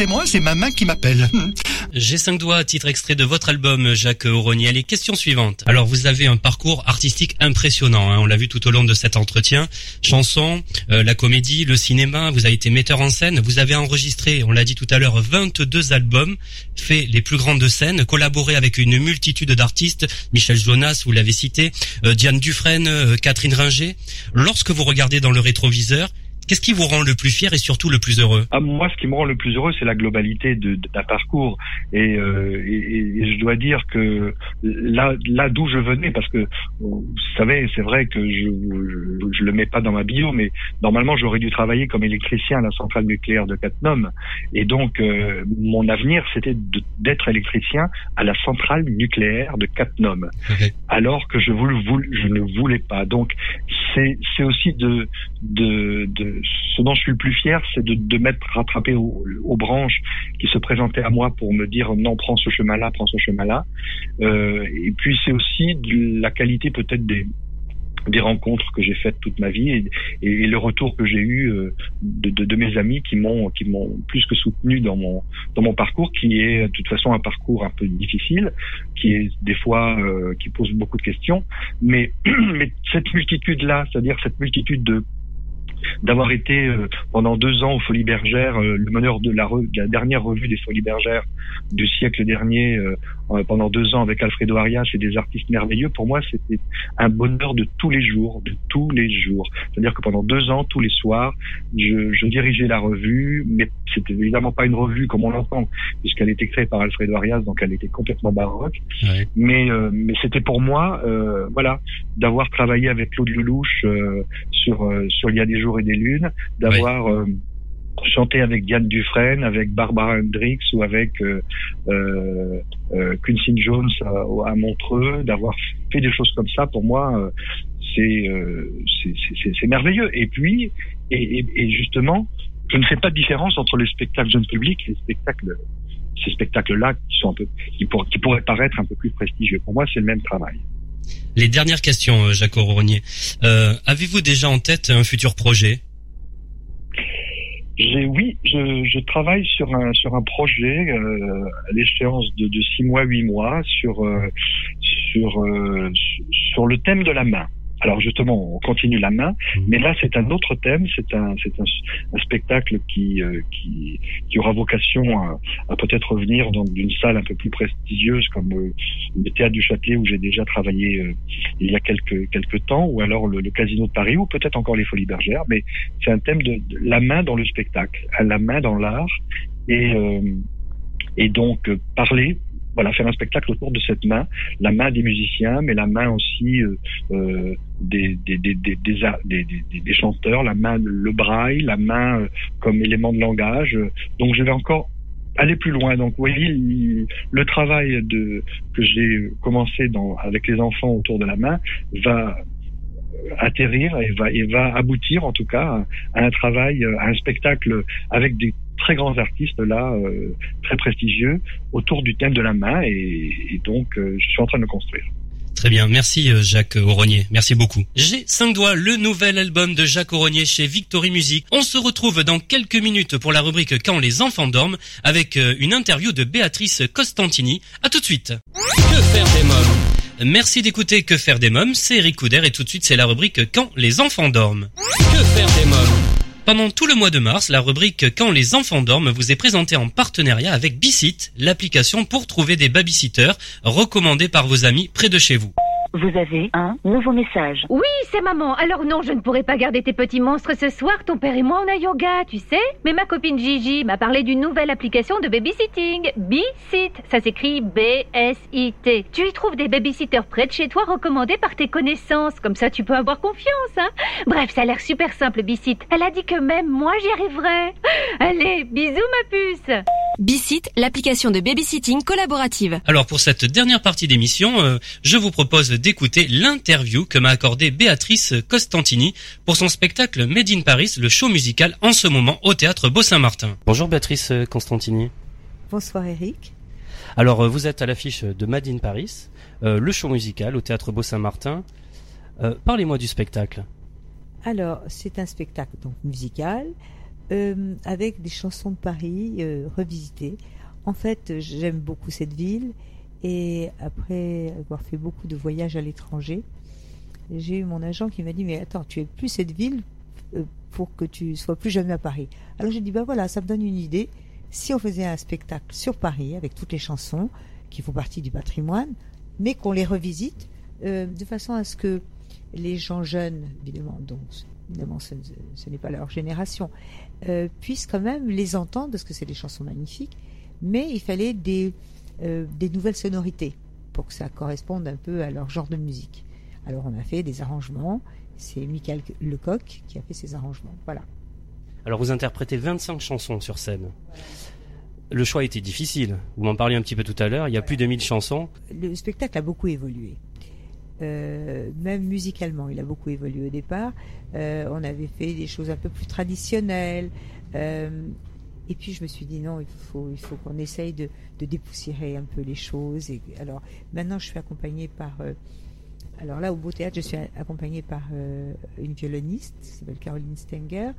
Excusez-moi, c'est ma main qui m'appelle. G 5 doigts, titre extrait de votre album, Jacques Auronier. Les questions suivantes. Alors, vous avez un parcours artistique impressionnant, hein, on l'a vu tout au long de cet entretien. Chansons, euh, la comédie, le cinéma, vous avez été metteur en scène, vous avez enregistré, on l'a dit tout à l'heure, 22 albums, fait les plus grandes scènes, collaboré avec une multitude d'artistes, Michel Jonas, vous l'avez cité, euh, Diane Dufresne, euh, Catherine Ringer. Lorsque vous regardez dans le rétroviseur, Qu'est-ce qui vous rend le plus fier et surtout le plus heureux ah, Moi, ce qui me rend le plus heureux, c'est la globalité d'un parcours. Et, euh, et, et, je dois dire que là, là d'où je venais, parce que vous savez, c'est vrai que je, je, je le mets pas dans ma bio, mais normalement, j'aurais dû travailler comme électricien à la centrale nucléaire de Cattenom. Et donc, euh, mon avenir, c'était d'être électricien à la centrale nucléaire de Cattenom, okay. alors que je, voulais, je ne voulais pas. Donc, c'est, c'est aussi de, de, de ce dont je suis le plus fier, c'est de, de m'être rattrapé aux, branches qui se présentaient à moi pour me dire non, prends ce chemin-là, prends ce chemin-là. Euh, et puis c'est aussi la qualité peut-être des des rencontres que j'ai faites toute ma vie et, le retour que j'ai eu de, de, de, mes amis qui m'ont qui m'ont plus que soutenu dans mon dans mon parcours qui est de toute façon un parcours un peu difficile qui est des fois euh, qui pose beaucoup de questions mais mais cette multitude là c'est-à-dire cette multitude de d'avoir été euh, pendant deux ans aux Folies Bergères euh, le meneur de la, re, de la, dernière revue des Folies Bergères du siècle dernier euh, pendant deux ans avec Alfredo Arias et des artistes merveilleux. Pour moi, c'était un bonheur de tous les jours, de tous les jours. C'est-à-dire que pendant deux ans, tous les soirs, je, je dirigeais la revue, mais c'était évidemment pas une revue comme on l'entend, puisqu'elle était créée par Alfredo Arias, donc elle était complètement baroque. Ouais. Mais, mais c'était pour moi, voilà, d'avoir travaillé avec Claude Lelouch sur sur il y a des jours et des lunes, d'avoir oui. euh, chanté avec Diane Dufresne, avec Barbara Hendricks ou avec euh, euh, Quincy Jones à, à Montreux, d'avoir fait des choses comme ça, pour moi, c'est c'est merveilleux. Et puis, et, et, et justement, je ne fais pas de différence entre les spectacles jeunes publics et les spectacles, ces spectacles-là qui sont un peu, qui, pour- qui pourraient paraître un peu plus prestigieux. Pour moi, c'est le même travail. Les dernières questions, euh, Jacques Auronier. Euh, Avez-vous déjà en tête un futur projet? Oui, je, travaille sur un sur un projet euh, à l'échéance de, de six mois, huit mois sur le thème de la main. Alors justement, on continue la main, mais là c'est un autre thème, c'est un c'est un, un spectacle qui euh, qui qui aura vocation à, à peut-être revenir dans une salle un peu plus prestigieuse comme euh, le théâtre du Châtelet où j'ai déjà travaillé euh, il y a quelques quelques temps, ou alors le, le Casino de Paris, ou peut-être encore les Folies Bergères, mais c'est un thème de, de la main dans le spectacle, à la main dans l'art, et euh, et donc euh, parler, voilà, faire un spectacle autour de cette main, la main des musiciens, mais la main aussi euh, euh, des, des, des, des, chanteurs, la main, le braille, la main euh, comme élément de langage. Donc je vais encore aller plus loin. Donc, vous voyez, le travail de, que j'ai commencé dans, avec les enfants autour de la main va atterrir et va, et va aboutir en tout cas à un travail, à un spectacle avec des très grands artistes là, euh, très prestigieux, autour du thème de la main et, donc euh, je suis en train de le construire. Très bien, merci euh, Jacques Auronier, merci beaucoup. J'ai 5 doigts, le nouvel album de Jacques Auronier chez Victory Music. On se retrouve dans quelques minutes pour la rubrique Quand les enfants dorment avec une interview de Béatrice Costantini. À tout de suite. Que faire des mômes? Merci d'écouter Que faire des mômes, c'est Eric Couder et tout de suite c'est la rubrique Quand les enfants dorment. Que faire des mômes? Pendant tout le mois de mars, la rubrique Quand les enfants dorment vous est présentée en partenariat avec Bicit, l'application pour trouver des babysitters recommandée par vos amis près de chez vous. Vous avez un nouveau message. Oui, c'est maman. Alors non, je ne pourrai pas garder tes petits monstres ce soir. Ton père et moi, on a yoga, tu sais. Mais ma copine Gigi m'a parlé d'une nouvelle application de babysitting. B-Sit. Ça s'écrit B-S-I-T. Tu y trouves des babysitters près de chez toi recommandés par tes connaissances. Comme ça, tu peux avoir confiance, hein. Bref, ça a l'air super simple, B-Sit. Elle a dit que même moi, j'y arriverai. Allez, bisous, ma puce. Bicit, l'application de babysitting collaborative. Alors pour cette dernière partie d'émission, euh, je vous propose d'écouter l'interview que m'a accordée Béatrice Costantini pour son spectacle Made in Paris, le show musical en ce moment au théâtre Beau-Saint-Martin. Bonjour Béatrice Constantini. Bonsoir Eric. Alors euh, vous êtes à l'affiche de Made in Paris, euh, le show musical au théâtre Beau-Saint-Martin. Euh, Parlez-moi du spectacle. Alors, c'est un spectacle donc musical euh, avec des chansons de Paris euh, revisitées. En fait, j'aime beaucoup cette ville et après avoir fait beaucoup de voyages à l'étranger, j'ai eu mon agent qui m'a dit mais attends, tu es plus cette ville euh, pour que tu sois plus jamais à Paris. Alors j'ai dit bah voilà, ça me donne une idée. Si on faisait un spectacle sur Paris avec toutes les chansons qui font partie du patrimoine, mais qu'on les revisite euh, de façon à ce que les gens jeunes, évidemment, ce n'est pas leur génération, euh, puissent quand même les entendre parce que c'est des chansons magnifiques, mais il fallait des, euh, des nouvelles sonorités pour que ça corresponde un peu à leur genre de musique. Alors on a fait des arrangements, c'est Michael Lecoq qui a fait ces arrangements. Voilà. Alors vous interprétez 25 chansons sur scène. Le choix était difficile. Vous m'en parliez un petit peu tout à l'heure. Il y a plus de 1000 chansons. Le spectacle a beaucoup évolué. Euh, même musicalement, il a beaucoup évolué au départ. Euh, on avait fait des choses un peu plus traditionnelles. Euh, et puis je me suis dit non, il faut, qu'on essaye de, dépoussiérer un peu les choses. Alors maintenant, je suis accompagnée par. Euh, alors là, au Beau Théâtre, je suis accompagnée par euh, une violoniste qui s'appelle Caroline Stenger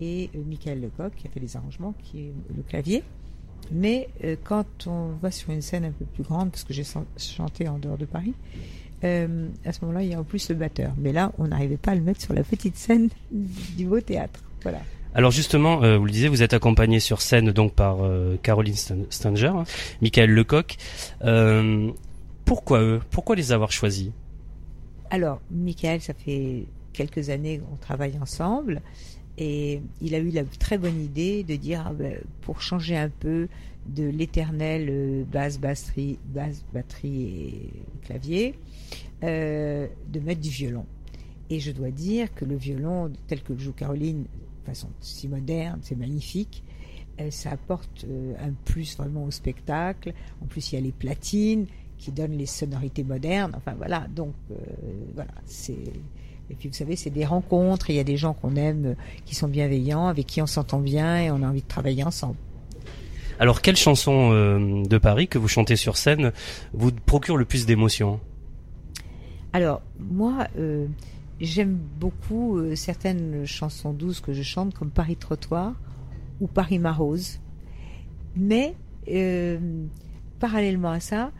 et euh, Michael Lecoq qui a fait les arrangements, qui est le clavier. Mais euh, quand on va sur une scène un peu plus grande, parce que j'ai chanté en dehors de Paris, à ce moment-là, il y a en plus le batteur. Mais là, on n'arrivait pas à le mettre sur la petite scène du beau théâtre. Voilà. Alors justement, euh, vous le disiez, vous êtes accompagné sur scène donc par euh, Caroline Stanger, hein, Michael Lecoq. Euh, pourquoi eux? Pourquoi les avoir choisis? Alors, Michael, ça fait quelques années qu'on travaille ensemble. Et il a eu la très bonne idée de dire, ah ben, pour changer un peu de l'éternel basse, batterie, basse, batterie et clavier, de mettre du violon. Et je dois dire que le violon, tel que joue Caroline, façon si moderne, c'est magnifique. Euh, ça apporte un plus vraiment au spectacle. En plus, il y a les platines qui donnent les sonorités modernes. Enfin voilà, donc voilà, c'est Et puis vous savez, c'est des rencontres. Il y a des gens qu'on aime, euh, qui sont bienveillants, avec qui on s'entend bien et on a envie de travailler ensemble. Alors, quelle chanson euh, de Paris que vous chantez sur scène vous procure le plus d'émotions? Alors, moi, euh, j'aime beaucoup euh, certaines chansons douces que je chante, comme Paris Trottoir ou Paris Marose. Mais, euh, parallèlement à ça,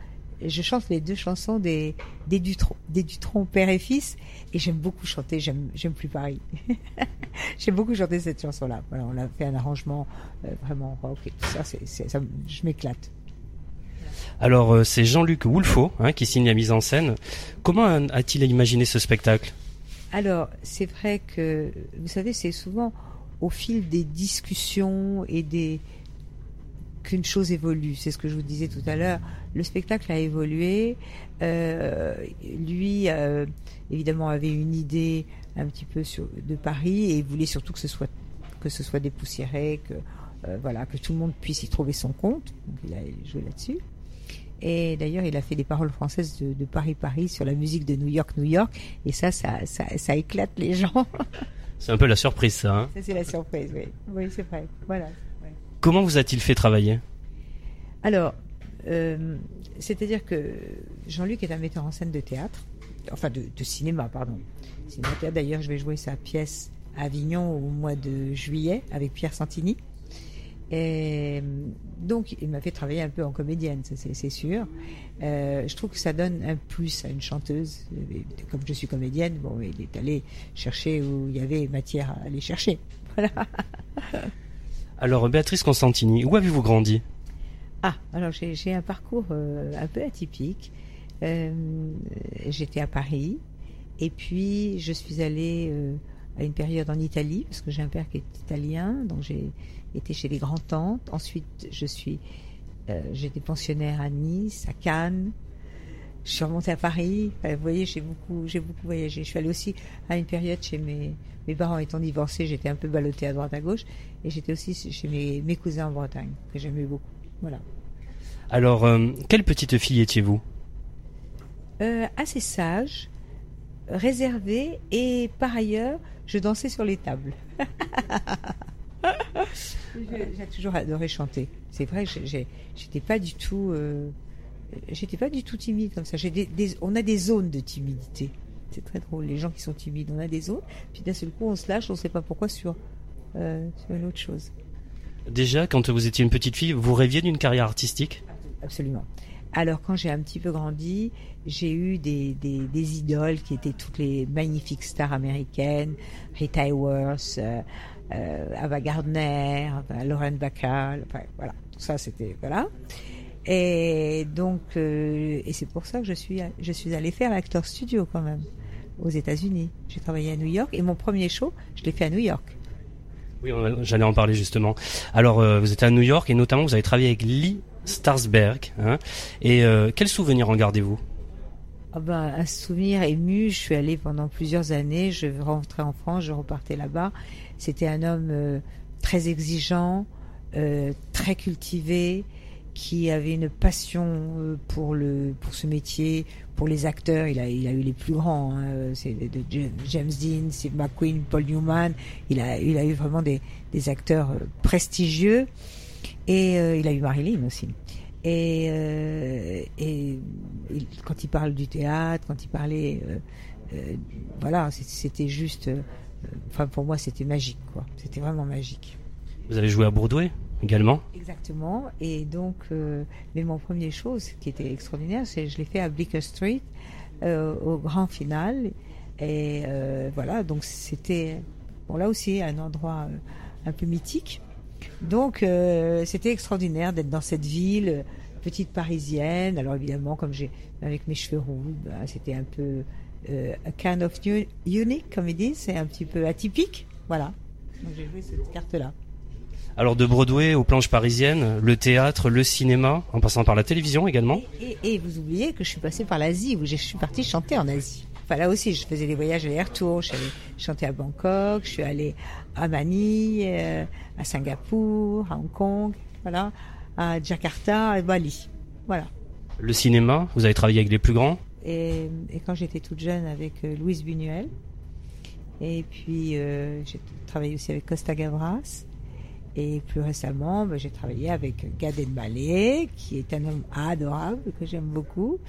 je chante les deux chansons des, des Dutron, père et fils, et j'aime beaucoup chanter, j'aime, j'aime plus Paris. j'aime beaucoup chanter cette chanson-là. On a fait un arrangement euh, vraiment rock et tout ça, je m'éclate. Alors, c'est Jean-Luc Woulfo hein, qui signe la mise en scène. Comment a-t-il imaginé ce spectacle? Alors, c'est vrai que, vous savez, c'est souvent au fil des discussions et des qu'une chose évolue. C'est ce que je vous disais tout à l'heure. Le spectacle a évolué. Euh, lui, euh, évidemment, avait une idée un petit peu de Paris et voulait surtout que ce soit que ce soit dépoussiéré, que euh, voilà, que tout le monde puisse y trouver son compte. Donc, il a joué là-dessus. Et d'ailleurs, il a fait des paroles françaises de, de Paris Paris sur la musique de New York New York. Et ça, ça, ça, ça éclate les gens. C'est un peu la surprise, ça. hein. ça, c'est la surprise, oui. Oui, c'est vrai. Voilà. ouais. Comment vous a-t-il fait travailler? Alors, euh, c'est-à-dire que Jean-Luc est un metteur en scène de théâtre, enfin de, de cinéma, pardon. Cinéma. D'ailleurs, je vais jouer sa pièce à Avignon au mois de juillet avec Pierre Santini. Et donc, il m'a fait travailler un peu en comédienne, c'est sûr. Euh, je trouve que ça donne un plus à une chanteuse. Et Comme je suis comédienne, bon, il est allé chercher où il y avait matière à aller chercher. Voilà. Alors, Béatrice Constantini, où avez-vous grandi? Ah, alors j'ai un parcours euh, un peu atypique. Euh, J'étais à Paris et puis je suis allée euh, à une période en Italie parce que j'ai un père qui est italien, donc j'ai été chez les grands-tantes. Ensuite, je suis euh, j'étais pensionnaire à Nice, à Cannes. Je suis remontée à Paris. Enfin, vous voyez, j'ai beaucoup, j'ai beaucoup voyagé. Je suis allée aussi à une période chez mes, mes parents étant divorcés, j'étais un peu ballottée à droite à gauche, et j'étais aussi chez mes, mes cousins en Bretagne que j'aimais beaucoup. Voilà. Alors, euh, quelle petite fille étiez-vous? Euh, assez sage, réservé, et par ailleurs, je dansais sur les tables. J'ai toujours adoré chanter. C'est vrai, que j'étais pas du tout, euh, j'étais pas du tout timide comme ça. J'ai des, des- on a des zones de timidité. C'est très drôle. Les gens qui sont timides, on a des zones. Puis d'un seul coup, on se lâche, on sait pas pourquoi sur, euh, sur une autre chose. Déjà, quand vous étiez une petite fille, vous rêviez d'une carrière artistique? Absolument. Alors quand j'ai un petit peu grandi, j'ai eu des, idoles qui étaient toutes les magnifiques stars américaines, Rita Hayworth, euh, euh, Ava Gardner, Lauren Bacall, enfin, voilà, tout ça c'était voilà. Et donc euh, et c'est pour ça que je suis je suis allée faire l'acteur studio quand même aux États-Unis. J'ai travaillé à New York et mon premier show, je l'ai fait à New York. Oui, j'allais en parler justement. Alors, vous êtes à New York et notamment vous avez travaillé avec Lee Starsberg. Hein, et euh, quel souvenir en gardez-vous? Ah ben, un souvenir ému. Je suis allée pendant plusieurs années. Je rentrais en France, je repartais là-bas. C'était un homme euh, très exigeant, euh, très cultivé, qui avait une passion pour le pour ce métier, pour les acteurs. Il a il a eu les plus grands. hein. C'est James Dean, Steve McQueen, Paul Newman. Il a il a eu vraiment des des acteurs prestigieux. Et euh, il a eu Marilyn aussi. Et, euh, et il- quand il parle du théâtre, quand il parlait, euh, voilà, c'était juste, enfin pour moi c'était magique, quoi. C'était vraiment magique. Vous avez joué à Broadway également? Exactement. Et donc, mais mon premier show, ce qui était extraordinaire, c'est je l'ai fait à Bleecker Street au grand final. Et euh, voilà, donc c'était bon là aussi un endroit un peu mythique. Donc euh, c'était extraordinaire d'être dans cette ville euh, petite parisienne. Alors évidemment, comme j'ai avec mes cheveux roux, ben, c'était un peu euh, a kind of unique, comme ils disent, c'est un petit peu atypique. Voilà. Donc j'ai joué cette carte-là. Alors de Broadway aux planches parisiennes, le théâtre, le cinéma, en passant par la télévision également. Et, et vous oubliez que je suis passée par l'Asie, où je suis partie chanter en Asie. Enfin là aussi, je faisais des voyages aller-retour. Je suis allée chanter à Bangkok, je suis allée à Manille, euh, à Singapour, à Hong Kong, voilà, à Jakarta, à Bali. Voilà. Le cinéma, vous avez travaillé avec les plus grands? Et, et quand j'étais toute jeune avec euh, Louise Buñuel, Et puis, euh, j'ai travaillé aussi avec Costa Gavras. Et plus récemment, ben, j'ai travaillé avec Gad Elmaleh, qui est un homme adorable, que j'aime beaucoup.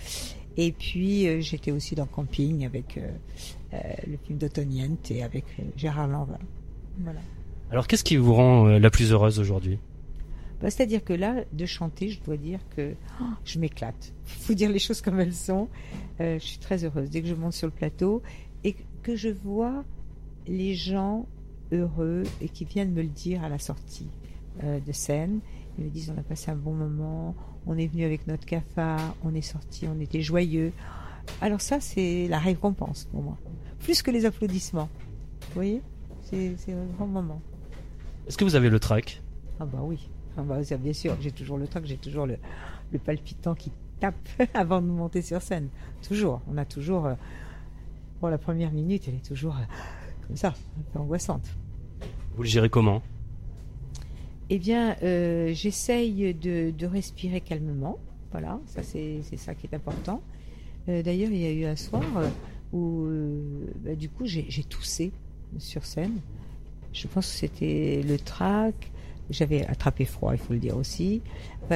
Et puis, euh, j'étais aussi dans Camping avec euh, euh, le film d'Otoniente et avec Gérard Lanvin. Voilà. Alors qu'est-ce qui vous rend la plus heureuse aujourd'hui? Bah, C'est-à-dire que là, de chanter, je dois dire que oh, je m'éclate. faut dire les choses comme elles sont. Euh, je suis très heureuse dès que je monte sur le plateau et que je vois les gens heureux et qui viennent me le dire à la sortie euh, de scène. Ils me disent on a passé un bon moment, on est venu avec notre cafard, on est sorti, on était joyeux. Alors ça, c'est la récompense pour moi. Plus que les applaudissements. Vous voyez? C'est un grand moment. Est-ce que vous avez le trac? Ah bah oui, ah bah, bien sûr, j'ai toujours le trac, j'ai toujours le, le palpitant qui tape avant de monter sur scène. Toujours, on a toujours... euh, bon, la première minute, elle est toujours euh, comme ça, un peu angoissante. Vous le gérez comment? Eh bien, euh, j'essaye de, de respirer calmement. Voilà, ça c'est ça qui est important. Euh, D'ailleurs, il y a eu un soir euh, où, bah, du coup, j'ai toussé sur scène. Je pense que c'était le trac. J'avais attrapé froid, il faut le dire aussi.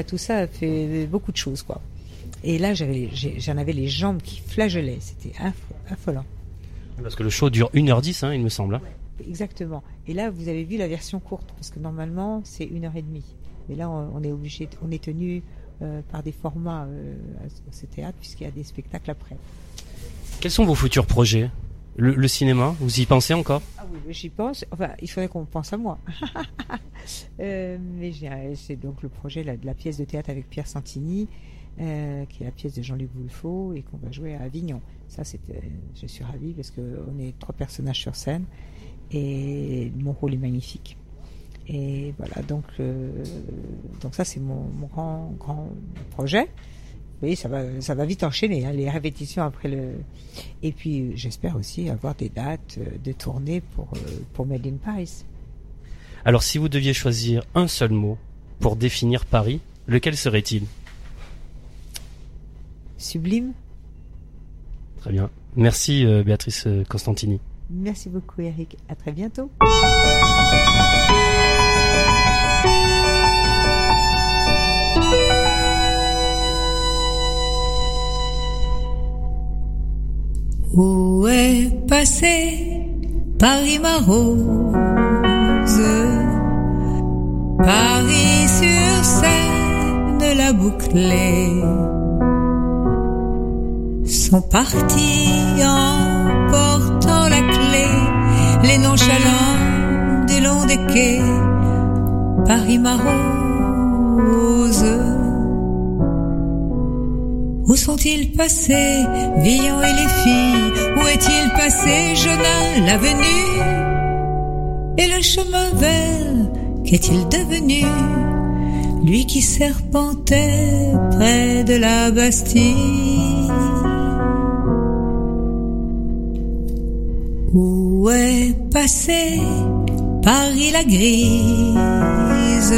Tout ça a fait beaucoup de choses, quoi. Et là, j'en avais les jambes qui flageolaient. C'était affolant. Parce que le show dure 1h10, hein, il me semble. hein. Exactement. Et là, vous avez vu la version courte, parce que normalement, c'est une heure et demie. Mais là, on, est obligé, on est tenu euh, par des formats euh, à ce- théâtre, puisqu'il y a des spectacles après. Quels sont vos futurs projets? Le, le cinéma, vous y pensez encore? Ah oui, j'y pense. Enfin, il faudrait qu'on pense à moi. Euh, mais c'est donc le projet là, de la pièce de théâtre avec Pierre Santini, euh, qui est la pièce de Jean-Luc Boulefaux et qu'on va jouer à Avignon. Ça, c'était, je suis ravie parce que on est trois personnages sur scène et mon rôle est magnifique. Et voilà, donc, euh, donc ça, c'est mon, mon grand, grand projet. Oui, ça va, ça va vite enchaîner, hein, les répétitions après le. Et puis, euh, j'espère aussi avoir des dates euh, de tournée pour, pour Made in Paris. Alors si vous deviez choisir un seul mot pour définir Paris, lequel serait-il? Sublime. Très bien. Merci euh, Béatrice Constantini. Merci beaucoup, Eric. À très bientôt. Où est passé Paris ma rose? Paris sur scène la bouclée Sont partis en Les nonchalants des longs des quais Paris ma rose où sont-ils passés, Villon et les filles? Où est-il passé, Jonas, l'avenue? Et le chemin vert, qu'est-il devenu? Lui qui serpentait près de la Bastille Où est passé Paris la grise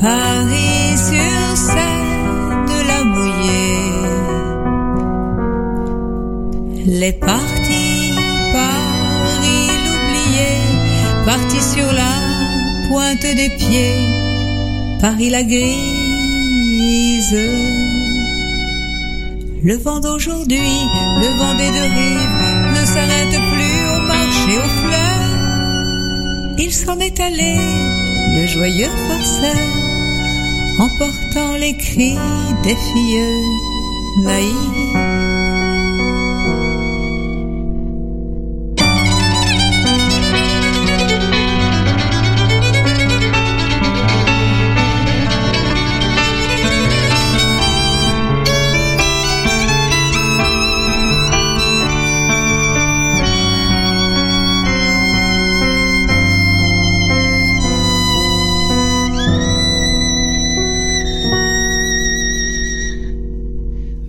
Paris sur scène de la mouillée. Les partis Paris l'oublié Parti sur la pointe des pieds. Paris la grise. Le vent d'aujourd'hui, le vent des deux rives Il s'en est allé, le joyeux farceur emportant les cris des filles naïves.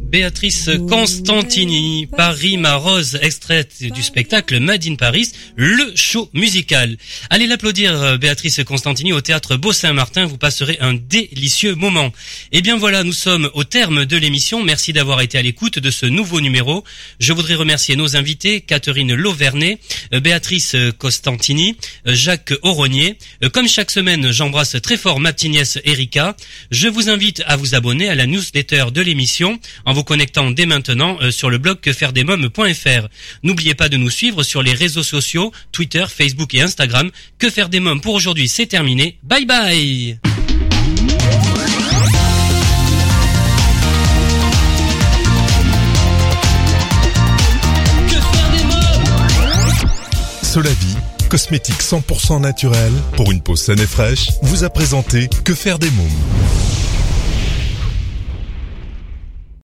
Béatrice Constantini, Paris ma rose, extraite du spectacle Made in Paris, le show musical. Allez l'applaudir Béatrice Constantini au théâtre Beau-Saint-Martin, vous passerez un délicieux moment. Et bien voilà, nous sommes au terme de l'émission. Merci d'avoir été à l'écoute de ce nouveau numéro. Je voudrais remercier nos invités, Catherine Lauvernet, euh, Béatrice Constantini, euh, Jacques Auronier. Euh, Comme chaque semaine, j'embrasse très fort ma petite Erika. Je vous invite à vous abonner à la newsletter de l'émission connectant dès maintenant euh, sur le blog quefairedesmoms.fr. N'oubliez pas de nous suivre sur les réseaux sociaux, Twitter, Facebook et Instagram. Que faire des mômes pour aujourd'hui, c'est terminé. Bye bye Solavi, cosmétique 100% naturel pour une peau saine et fraîche, vous a présenté Que faire des mômes?